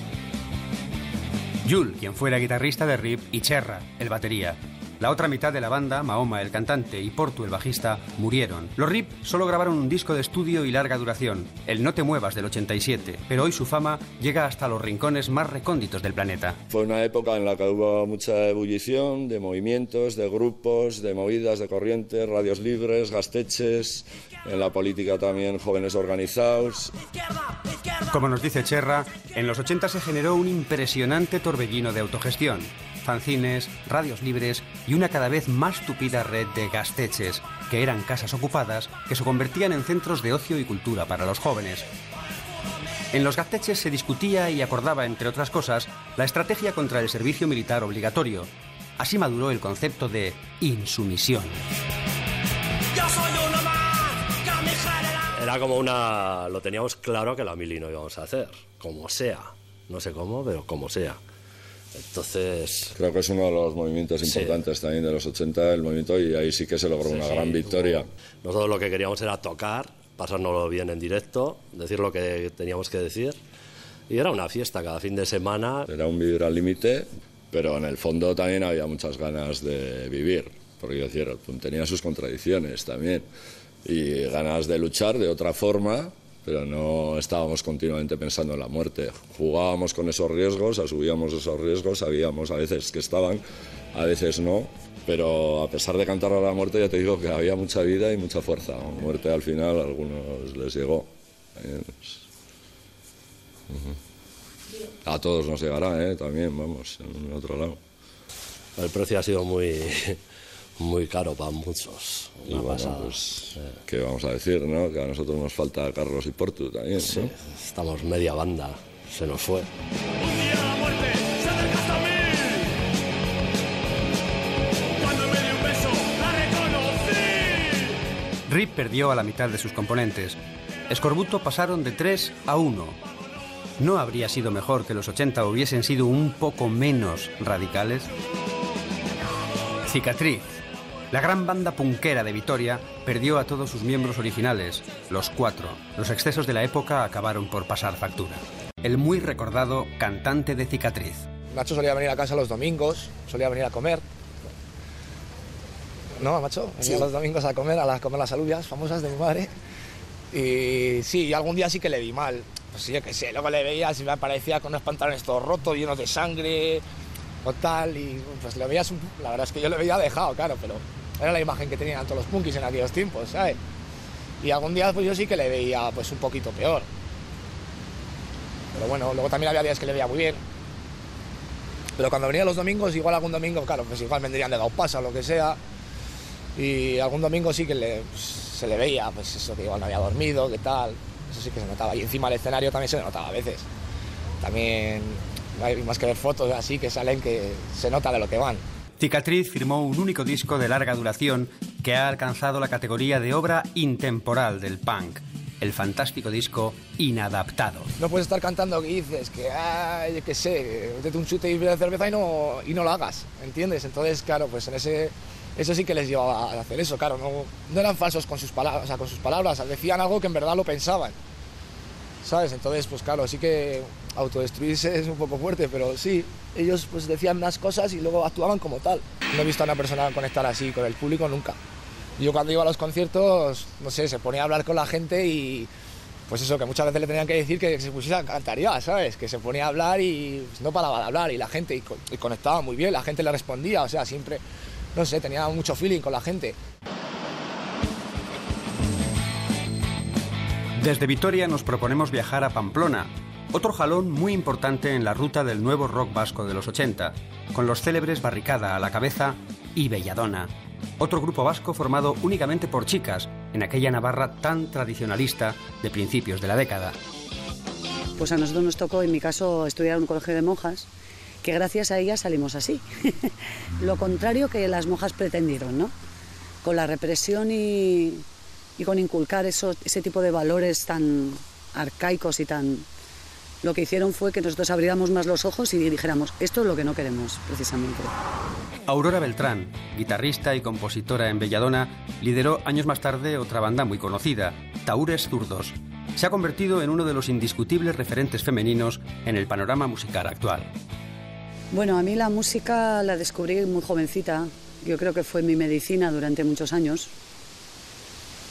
[SPEAKER 5] Yul, quien fuera guitarrista de Rip, y Cherra, el batería. La otra mitad de la banda, Mahoma, el cantante, y Portu, el bajista, murieron. Los Rip solo grabaron un disco de estudio y larga duración, el No te muevas del 87, pero hoy su fama llega hasta los rincones más recónditos del planeta.
[SPEAKER 11] Fue una época en la que hubo mucha ebullición de movimientos, de grupos, de movidas, de corrientes, radios libres, gasteches, en la política también jóvenes organizados.
[SPEAKER 5] Como nos dice Cherra, en los 80 se generó un impresionante torbellino de autogestión, fanzines, radios libres y una cada vez más tupida red de gasteches, que eran casas ocupadas que se convertían en centros de ocio y cultura para los jóvenes. En los gasteches se discutía y acordaba, entre otras cosas, la estrategia contra el servicio militar obligatorio. Así maduró el concepto de insumisión.
[SPEAKER 22] Era como una... Lo teníamos claro que la mili no íbamos a hacer, como sea. No sé cómo, pero como sea. Entonces...
[SPEAKER 11] Creo que es uno de los movimientos
[SPEAKER 22] Sí.
[SPEAKER 11] importantes también de los 80, el movimiento, y ahí sí que se logró una
[SPEAKER 22] Sí,
[SPEAKER 11] gran
[SPEAKER 22] sí,
[SPEAKER 11] victoria.
[SPEAKER 22] Nosotros lo que queríamos era tocar, pasárnoslo bien en directo, decir lo que teníamos que decir. Y era una fiesta cada fin de semana.
[SPEAKER 11] Era un vivir al límite, pero en el fondo también había muchas ganas de vivir, porque yo decía, tenía sus contradicciones también, y ganas de luchar de otra forma, pero no estábamos continuamente pensando en la muerte. Jugábamos con esos riesgos, asumíamos esos riesgos, sabíamos a veces que estaban, a veces no, pero a pesar de cantar a la muerte, ya te digo que había mucha vida y mucha fuerza. La muerte al final a algunos les llegó. A todos nos llegará, ¿eh? también, vamos, en otro lado.
[SPEAKER 22] El precio ha sido muy, muy caro para muchos.
[SPEAKER 11] Y bueno,
[SPEAKER 22] pasada.
[SPEAKER 11] pues, ¿qué vamos a decir, no? Que a nosotros nos falta Carlos y Portu también,
[SPEAKER 22] Sí,
[SPEAKER 11] ¿no?
[SPEAKER 22] estamos media banda, se nos fue.
[SPEAKER 23] Cuando me dio un beso, la reconocí.
[SPEAKER 5] RIP perdió a la mitad de sus componentes. Escorbuto pasaron de 3 a 1. ¿No habría sido mejor que los 80 hubiesen sido un poco menos radicales? Cicatriz. La gran banda punquera de Vitoria perdió a todos sus miembros originales, los cuatro. Los excesos de la época acabaron por pasar factura. El muy recordado cantante de Cicatriz.
[SPEAKER 24] Nacho solía venir a casa los domingos, solía venir a comer. ¿No, macho? Venía
[SPEAKER 25] Sí.
[SPEAKER 24] los domingos a comer, a, las comer las alubias famosas de mi madre. Y sí, algún día sí que le vi mal. Pues sí, yo qué sé, luego le veía, si me aparecía con unos pantalones todos rotos, llenos de sangre o tal, y pues lo veías, un- la verdad es que yo lo veía dejado, claro, pero era la imagen que tenían todos los punkis en aquellos tiempos, ¿sabes? Y algún día pues yo sí que le veía pues un poquito peor. Pero bueno, luego también había días que le veía muy bien. Pero cuando venía los domingos, igual algún domingo, claro, pues igual vendrían de Gaupasa o lo que sea. Y algún domingo sí que pues, se le veía, pues eso, que igual no había dormido, que tal. Eso sí que se notaba. Y encima el escenario también se le notaba a veces. También hay más que ver fotos así que salen que se nota de lo que van.
[SPEAKER 5] Cicatriz firmó un único disco de larga duración que ha alcanzado la categoría de obra intemporal del punk, el fantástico disco Inadaptado.
[SPEAKER 24] No puedes estar cantando que dices que, ay, sé, un chute y de cerveza y no, y no lo hagas, ¿entiendes? Entonces, claro, pues en ese, eso sí que les llevaba a hacer eso, claro, no, no eran falsos con sus, palabras, con sus palabras, decían algo que en verdad lo pensaban, ¿sabes? Entonces, pues claro, sí que autodestruirse es un poco fuerte, pero sí, ellos pues decían unas cosas y luego actuaban como tal. No he visto a una persona conectar así con el público nunca. Yo cuando iba a los conciertos, no sé, se ponía a hablar con la gente y pues eso, que muchas veces le tenían que decir que se pusiera a cantar ya, ¿sabes? Que se ponía a hablar y pues, no paraba de hablar y la gente y conectaba muy bien, la gente le respondía, o sea, siempre, no sé, tenía mucho feeling con la gente.
[SPEAKER 5] Desde Vitoria nos proponemos viajar a Pamplona, otro jalón muy importante en la ruta del nuevo rock vasco de los 80, con los célebres Barricada a la cabeza y Belladona, otro grupo vasco formado únicamente por chicas en aquella Navarra tan tradicionalista de principios de la década.
[SPEAKER 10] Pues a nosotros nos tocó, en mi caso, estudiar en un colegio de monjas, que gracias a ellas salimos así. Lo contrario que las monjas pretendieron, ¿no? Con la represión y, y con inculcar eso, ese tipo de valores tan arcaicos y tan... Lo que hicieron fue que nosotros abriéramos más los ojos y dijéramos, esto es lo que no queremos, precisamente.
[SPEAKER 5] Aurora Beltrán, guitarrista y compositora en Belladona, lideró años más tarde otra banda muy conocida, Taures Zurdos. Se ha convertido en uno de los indiscutibles referentes femeninos en el panorama musical actual.
[SPEAKER 10] Bueno, a mí la música la descubrí muy jovencita. Yo creo que fue mi medicina durante muchos años.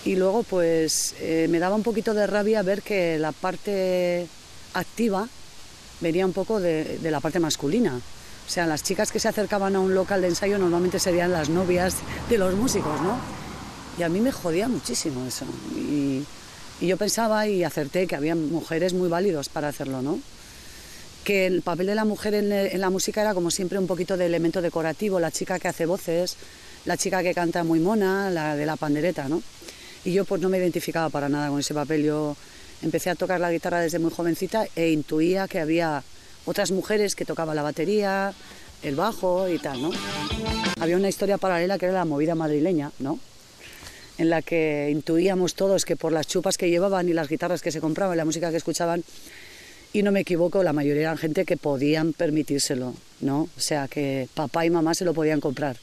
[SPEAKER 10] Y luego, pues, eh, me daba un poquito de rabia ver que la parte activa venía un poco de, la parte masculina. O sea, las chicas que se acercaban a un local de ensayo normalmente serían las novias de los músicos, ¿no? Y a mí me jodía muchísimo eso. Y, yo pensaba y acerté que había mujeres muy válidos para hacerlo, ¿no? que el papel de la mujer en la música era como siempre un poquito de elemento decorativo, la chica que hace voces, la chica que canta muy mona, la de la pandereta, ¿no? Y yo pues no me identificaba para nada con ese papel. Yo empecé a tocar la guitarra desde muy jovencita e intuía que había otras mujeres que tocaban la batería, el bajo y tal, ¿no? Había una historia paralela que era la movida madrileña, ¿no? en la que intuíamos todos que por las chupas que llevaban y las guitarras que se compraban, la música que escuchaban, y no me equivoco, la mayoría eran gente que podían permitírselo, ¿no? O sea, que papá y mamá se lo podían comprar.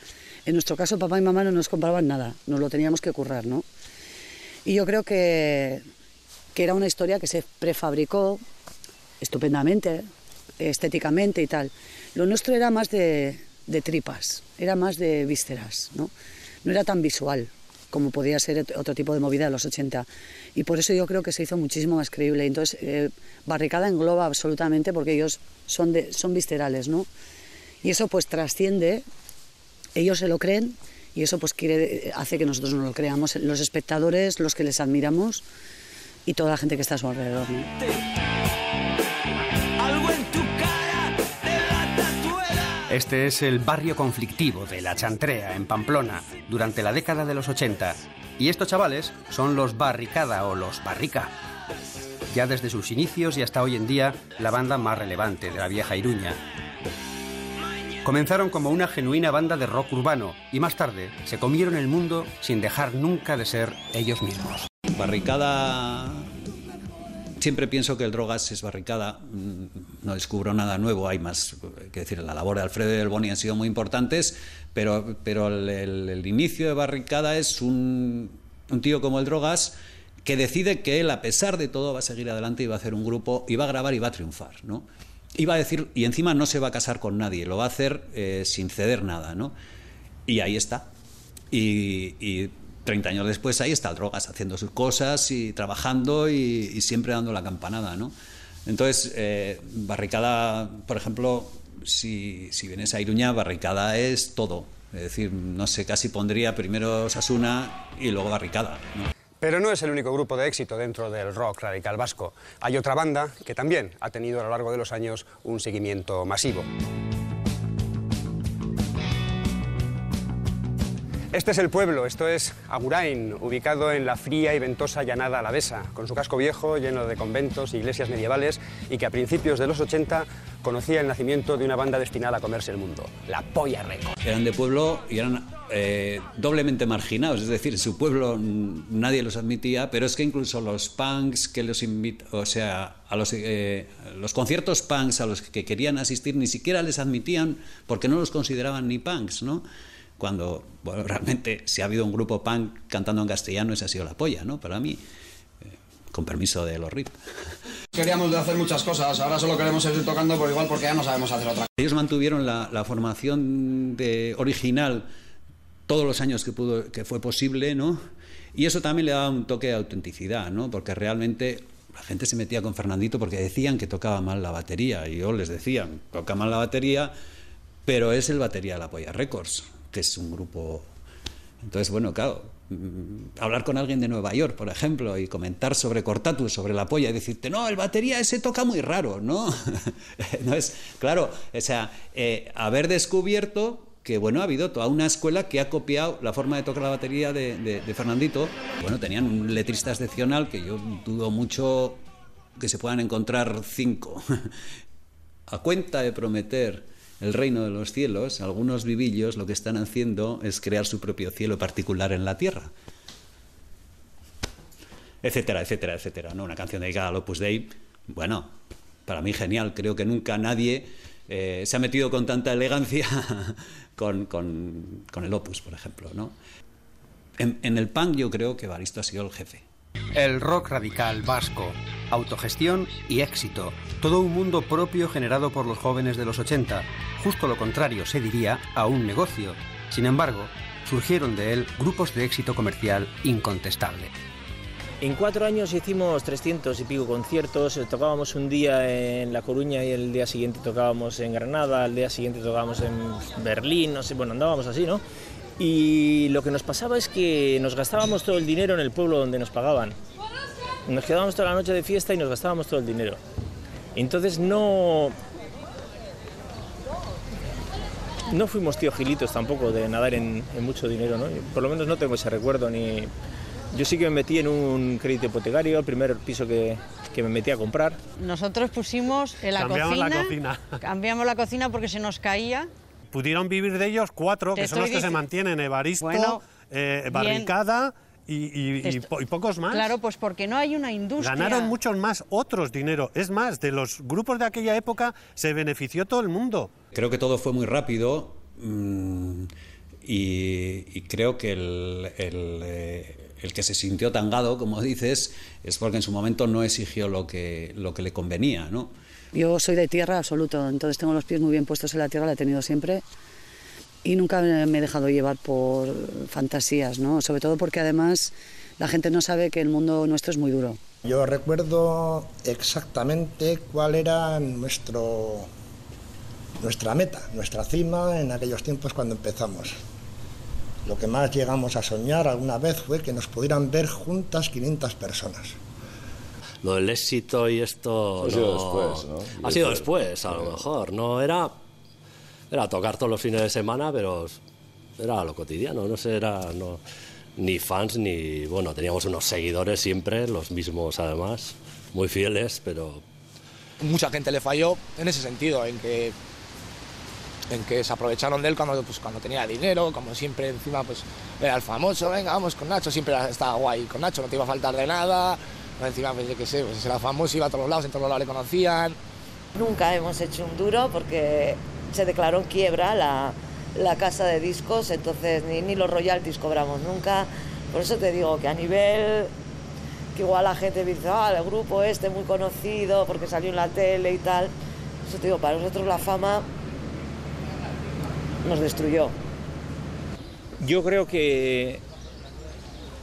[SPEAKER 10] En nuestro caso, papá y mamá no nos compraban nada, nos lo teníamos que currar, ¿no? Y yo creo que, que era una historia que se prefabricó estupendamente, estéticamente y tal. Lo nuestro era más de, de tripas, era más de vísceras, ¿no? No era tan visual como podía ser otro tipo de movida de los 80. Y por eso yo creo que se hizo muchísimo más creíble. Entonces, eh, Barricada engloba absolutamente porque ellos son, de, son viscerales, ¿no? Y eso pues trasciende, ellos se lo creen y eso pues quiere, hace que nosotros no lo creamos, los espectadores, los que les admiramos y toda la gente que está a su alrededor. ¿no?
[SPEAKER 5] Este es el barrio conflictivo de La Chantrea, en Pamplona, durante la década de los 80. Y estos chavales son los Barricada o los Barrica. Ya desde sus inicios y hasta hoy en día, la banda más relevante de la vieja Iruña. Comenzaron como una genuina banda de rock urbano y más tarde se comieron el mundo sin dejar nunca de ser ellos mismos.
[SPEAKER 6] Barricada Siempre pienso que el Drogas es barricada, mm, no descubro nada nuevo, hay más, que decir, la labor de Alfredo y del Boni han sido muy importantes, pero, pero el, el- el inicio de barricada es un, un tío como el Drogas que decide que él, a pesar de todo, va a seguir adelante y va a hacer un grupo, y va a grabar y va a triunfar, ¿no? Va a decir, y encima no se va a casar con nadie, lo va a hacer eh, sin ceder nada, ¿no? Y ahí está. Y, y 30 años después ahí está Drogas haciendo sus cosas y trabajando y, y siempre dando la campanada, ¿no? Entonces, eh, Barricada, por ejemplo, si, si vienes a Iruña, Barricada es todo. Es decir, no sé, casi pondría primero Sasuna y luego Barricada, ¿no?
[SPEAKER 5] Pero no es el único grupo de éxito dentro del rock radical vasco. Hay otra banda que también ha tenido a lo largo de los años un seguimiento masivo. Este es el pueblo, esto es Agurain, ubicado en la fría y ventosa llanada alavesa, con su casco viejo lleno de conventos e iglesias medievales y que a principios de los 80 conocía el nacimiento de una banda destinada a comerse el mundo, la Polla Records.
[SPEAKER 6] Eran de pueblo y eran eh, doblemente marginados, es decir, en su pueblo nadie los admitía, pero es que incluso los punks que los invit o sea, eh, los conciertos punks a los que querían asistir ni siquiera les admitían porque no los consideraban ni punks, ¿no? Cuando, bueno, realmente, si ha habido un grupo punk cantando en castellano, esa ha sido la polla, ¿no? Para mí, eh, con permiso de los RIP.
[SPEAKER 26] Queríamos hacer muchas cosas, ahora solo queremos seguir tocando por igual porque ya no sabemos hacer otra
[SPEAKER 6] Ellos mantuvieron la, la formación de, original todos los años que, pudo, que fue posible, ¿no? Y eso también le daba un toque de autenticidad, ¿no? Porque realmente la gente se metía con Fernandito porque decían que tocaba mal la batería. Y yo les decía, toca mal la batería, pero es el batería de la Polla Records, que es un grupo... Entonces, bueno, claro, mm, hablar con alguien de Nueva York, por ejemplo, y comentar sobre Cortatus, sobre la polla, y decirte, no, el batería ese toca muy raro, ¿no? no es, claro, o sea, eh, haber descubierto que, bueno, ha habido toda una escuela que ha copiado la forma de tocar la batería de- de Fernandito. Bueno, tenían un letrista excepcional que yo dudo mucho que se puedan encontrar cinco. a cuenta de prometer el reino de los cielos, algunos vivillos lo que están haciendo es crear su propio cielo particular en la tierra. Etcétera, etcétera, etcétera. ¿no? Una canción dedicada al Opus Dei, bueno, para mí genial. Creo que nunca nadie eh, se ha metido con tanta elegancia con, con- con el Opus, por ejemplo. ¿no? En, en el punk yo creo que Baristo ha sido el jefe.
[SPEAKER 5] El rock radical vasco, autogestión y éxito, todo un mundo propio generado por los jóvenes de los 80, justo lo contrario se diría a un negocio. Sin embargo, surgieron de él grupos de éxito comercial incontestable.
[SPEAKER 27] En cuatro años hicimos 300 y pico conciertos, eh, tocábamos un día en La Coruña y el día siguiente tocábamos en Granada, al día siguiente tocábamos en Berlín, no bueno, andábamos así, ¿no? Y lo que nos pasaba es que nos gastábamos todo el dinero en el pueblo donde nos pagaban. Nos quedábamos toda la noche de fiesta y nos gastábamos todo el dinero. Entonces no... No fuimos tío gilitos tampoco de nadar en, en mucho dinero, ¿no? Por lo menos no tengo ese recuerdo ni... Yo sí que me metí en un crédito hipotecario, el primer piso que, que me metí a comprar.
[SPEAKER 7] Nosotros pusimos en la
[SPEAKER 16] Cambiamos
[SPEAKER 7] cocina,
[SPEAKER 16] la cocina.
[SPEAKER 7] cambiamos la cocina porque se nos caía.
[SPEAKER 16] Pudieron vivir de ellos cuatro, que son los que se mantienen, Evaristo,
[SPEAKER 7] Bueno,
[SPEAKER 16] eh,
[SPEAKER 7] bien.
[SPEAKER 16] Barricada y, y- y po- y pocos más.
[SPEAKER 7] Claro, pues porque no hay una industria.
[SPEAKER 16] Ganaron muchos más otros dinero. Es más, de los grupos de aquella época se benefició todo el mundo.
[SPEAKER 6] Creo que todo fue muy rápido mm, y, y creo que el, el, eh, el que se sintió tangado, como dices, es porque en su momento no exigió lo que, lo que le convenía, ¿no?
[SPEAKER 10] Yo soy de tierra absoluto, entonces tengo los pies muy bien puestos en la tierra, la he tenido siempre. Y nunca me he dejado llevar por fantasías, ¿no? Sobre todo porque además la gente no sabe que el mundo nuestro es muy duro.
[SPEAKER 9] Yo recuerdo exactamente cuál era nuestro, nuestra meta, nuestra cima en aquellos tiempos cuando empezamos. Lo que más llegamos a soñar alguna vez fue que nos pudieran ver juntas 500 personas.
[SPEAKER 22] Lo del éxito y esto.
[SPEAKER 11] Ha sido
[SPEAKER 22] no-
[SPEAKER 11] después, ¿no?
[SPEAKER 22] Ha sido después, a lo mejor. No era. Era tocar todos los fines de semana, pero era lo cotidiano. No sé, era. No, ni fans, ni. Bueno, teníamos unos seguidores siempre, los mismos además, muy fieles, pero.
[SPEAKER 24] mucha gente le falló en ese sentido, en que en que se aprovecharon de él cuando, pues, cuando tenía dinero, como siempre encima pues era el famoso, venga, vamos con Nacho, siempre estaba guay con Nacho, no te iba a faltar de nada, encima pues yo qué sé, pues era famoso, iba a todos los lados, en todos los lados le conocían.
[SPEAKER 28] Nunca hemos hecho un duro porque se declaró en quiebra la, la casa de discos, entonces ni, ni los royalties cobramos nunca. Por eso te digo que a nivel que igual la gente dice, ah, el grupo este muy conocido porque salió en la tele y tal. Eso te digo, para nosotros la fama nos destruyó.
[SPEAKER 27] Yo creo que,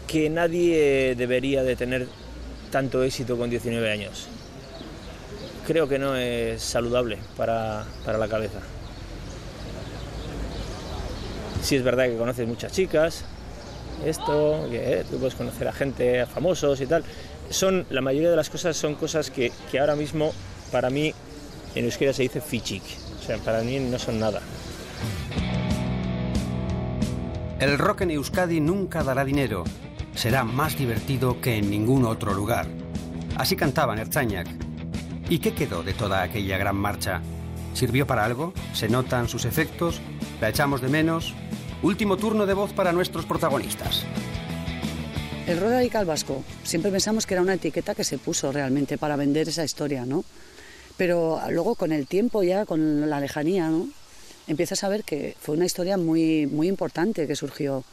[SPEAKER 27] que nadie debería de tener tanto éxito con 19 años. Creo que no es saludable para, para la cabeza. Sí es verdad que conoces muchas chicas, esto, que eh, tú puedes conocer a gente, a famosos y tal. Son, la mayoría de las cosas son cosas que, que ahora mismo, para mí, en euskera se dice fichik. O sea, para mí no son nada.
[SPEAKER 5] El rock en Euskadi nunca dará dinero. Será más divertido que en ningún otro lugar. Así cantaban Erzañak. ¿Y qué quedó de toda aquella gran marcha? ¿Sirvió para algo? ¿Se notan sus efectos? ¿La echamos de menos? Último turno de voz para nuestros protagonistas.
[SPEAKER 10] El rock radical vasco, siempre pensamos que era una etiqueta que se puso realmente para vender esa historia, ¿no? Pero luego con el tiempo ya, con la lejanía, ¿no? Empiezas a ver que fue una historia muy, muy importante que surgió.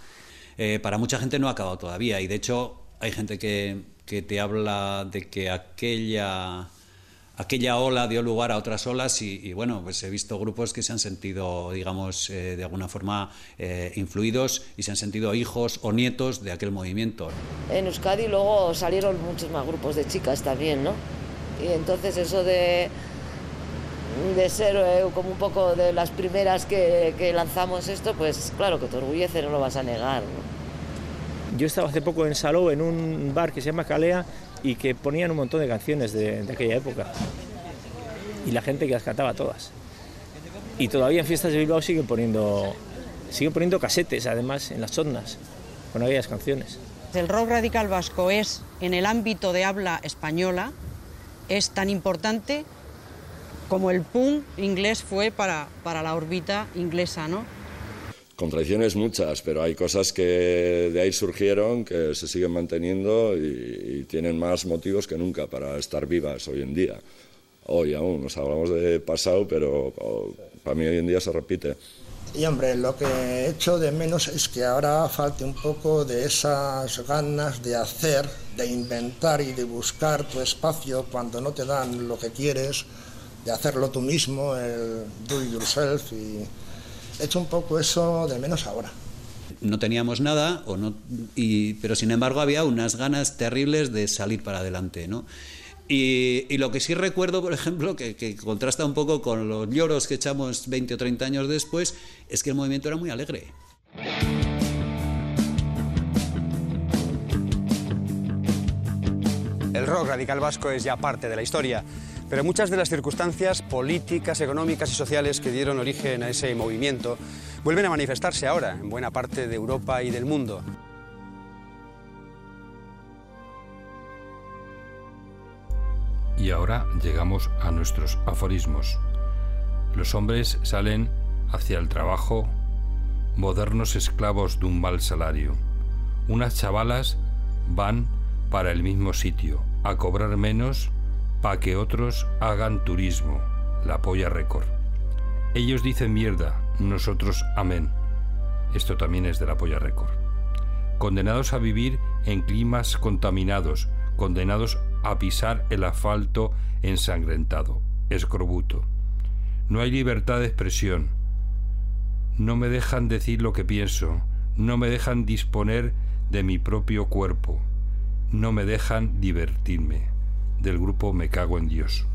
[SPEAKER 6] Eh, para mucha gente no ha acabado todavía y de hecho hay gente que, que te habla de que aquella, aquella ola dio lugar a otras olas y, y, bueno, pues he visto grupos que se han sentido, digamos, eh, de alguna forma eh, influidos y se han sentido hijos o nietos de aquel movimiento.
[SPEAKER 28] En Euskadi luego salieron muchos más grupos de chicas también, ¿no? Y entonces eso de, de ser eh, como un poco de las primeras que, que lanzamos esto, pues claro que te orgullece, no lo vas a negar, ¿no?
[SPEAKER 27] Yo estaba hace poco en Salou, en un bar que se llama Calea, y que ponían un montón de canciones de, de aquella época. Y la gente que las cantaba todas. Y todavía en fiestas de Bilbao siguen poniendo, siguen poniendo casetes, además, en las chotnas, con aquellas canciones.
[SPEAKER 7] El rock radical vasco es, en el ámbito de habla española, es tan importante como el punk inglés fue para, para la órbita inglesa, ¿no?
[SPEAKER 11] Contradicciones muchas, pero hay cosas que de ahí surgieron que se siguen manteniendo y, y tienen más motivos que nunca para estar vivas hoy en día. Hoy aún, nos hablamos de pasado, pero oh, para mí hoy en día se repite.
[SPEAKER 9] Y hombre, lo que echo de menos es que ahora falte un poco de esas ganas de hacer, de inventar y de buscar tu espacio cuando no te dan lo que quieres, de hacerlo tú mismo, el do it yourself y echo un poco eso de menos ahora.
[SPEAKER 6] No teníamos nada, o no, y, pero sin embargo había unas ganas terribles de salir para adelante, ¿no? Y, y, lo que sí recuerdo, por ejemplo, que, que, contrasta un poco con los lloros que echamos 20 o 30 años después, es que el movimiento era muy alegre.
[SPEAKER 5] El rock radical vasco es ya parte de la historia, pero muchas de las circunstancias políticas, económicas y sociales que dieron origen a ese movimiento vuelven a manifestarse ahora en buena parte de Europa y del mundo.
[SPEAKER 1] Y ahora llegamos a nuestros aforismos. Los hombres salen hacia el trabajo, modernos esclavos de un mal salario.
[SPEAKER 4] unas chavalas van para el mismo sitio, a cobrar menos para que otros hagan turismo, la polla récord. Ellos dicen mierda, nosotros amén. Esto también es de la polla récord. Condenados a vivir en climas contaminados, condenados a pisar el asfalto ensangrentado, escorbuto. No hay libertad de expresión. No me dejan decir lo que pienso, no me dejan disponer de mi propio cuerpo, no me dejan divertirme. Del grupo Me Cago en Dios.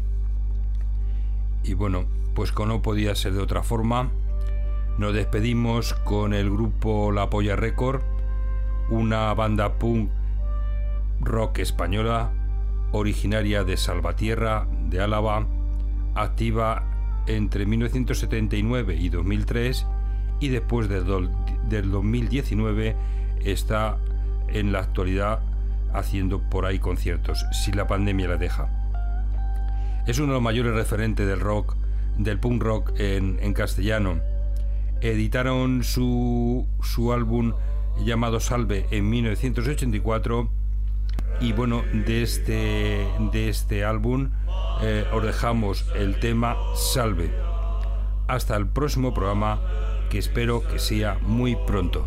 [SPEAKER 4] Y bueno, pues como no podía ser de otra forma, nos despedimos con el grupo La Polla Record, una banda punk rock española originaria de Salvatierra, de Álava, activa entre 1979 y 2003 y después del, del 2019 está en la actualidad haciendo por ahí conciertos, si la pandemia la deja. Es uno de los mayores referentes del rock, del punk rock en, castellano. Editaron su, su álbum llamado Salve en 1984 y bueno, de este, de este álbum eh, os dejamos el tema Salve. Hasta el próximo programa que espero que sea muy pronto.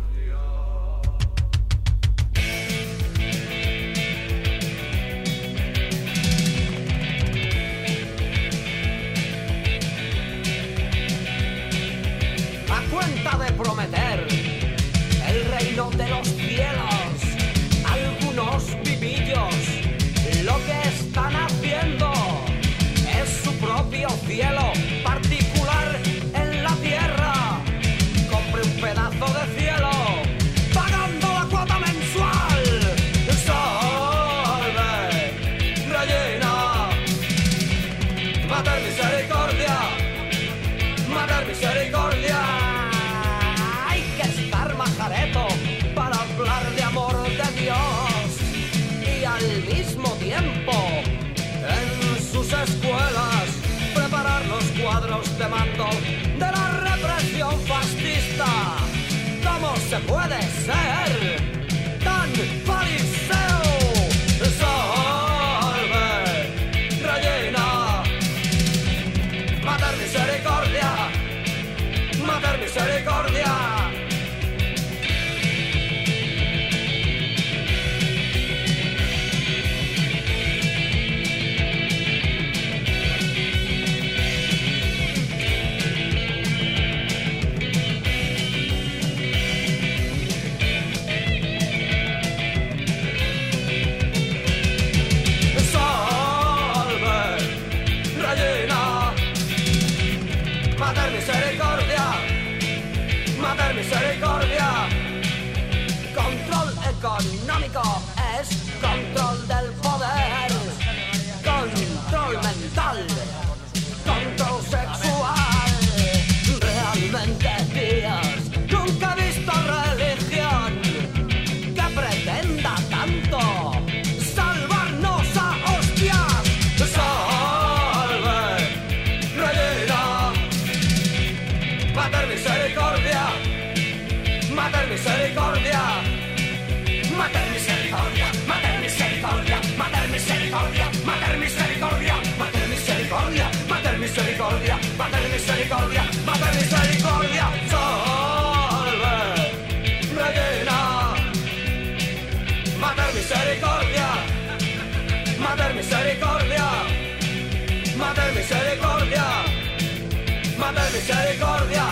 [SPEAKER 29] Misericordia,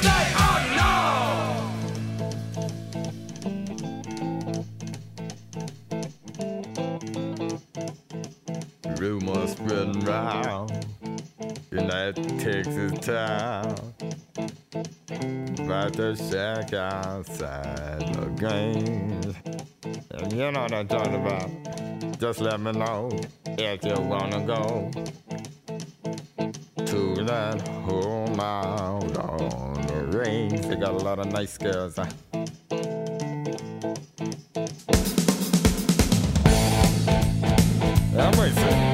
[SPEAKER 29] Dei, oh no!
[SPEAKER 30] Rumors spreading round that Texas town about the shack outside the games. And you know what I'm talking about. Just let me know if you wanna go to that home out on the range. They got a lot of nice girls. That makes sense.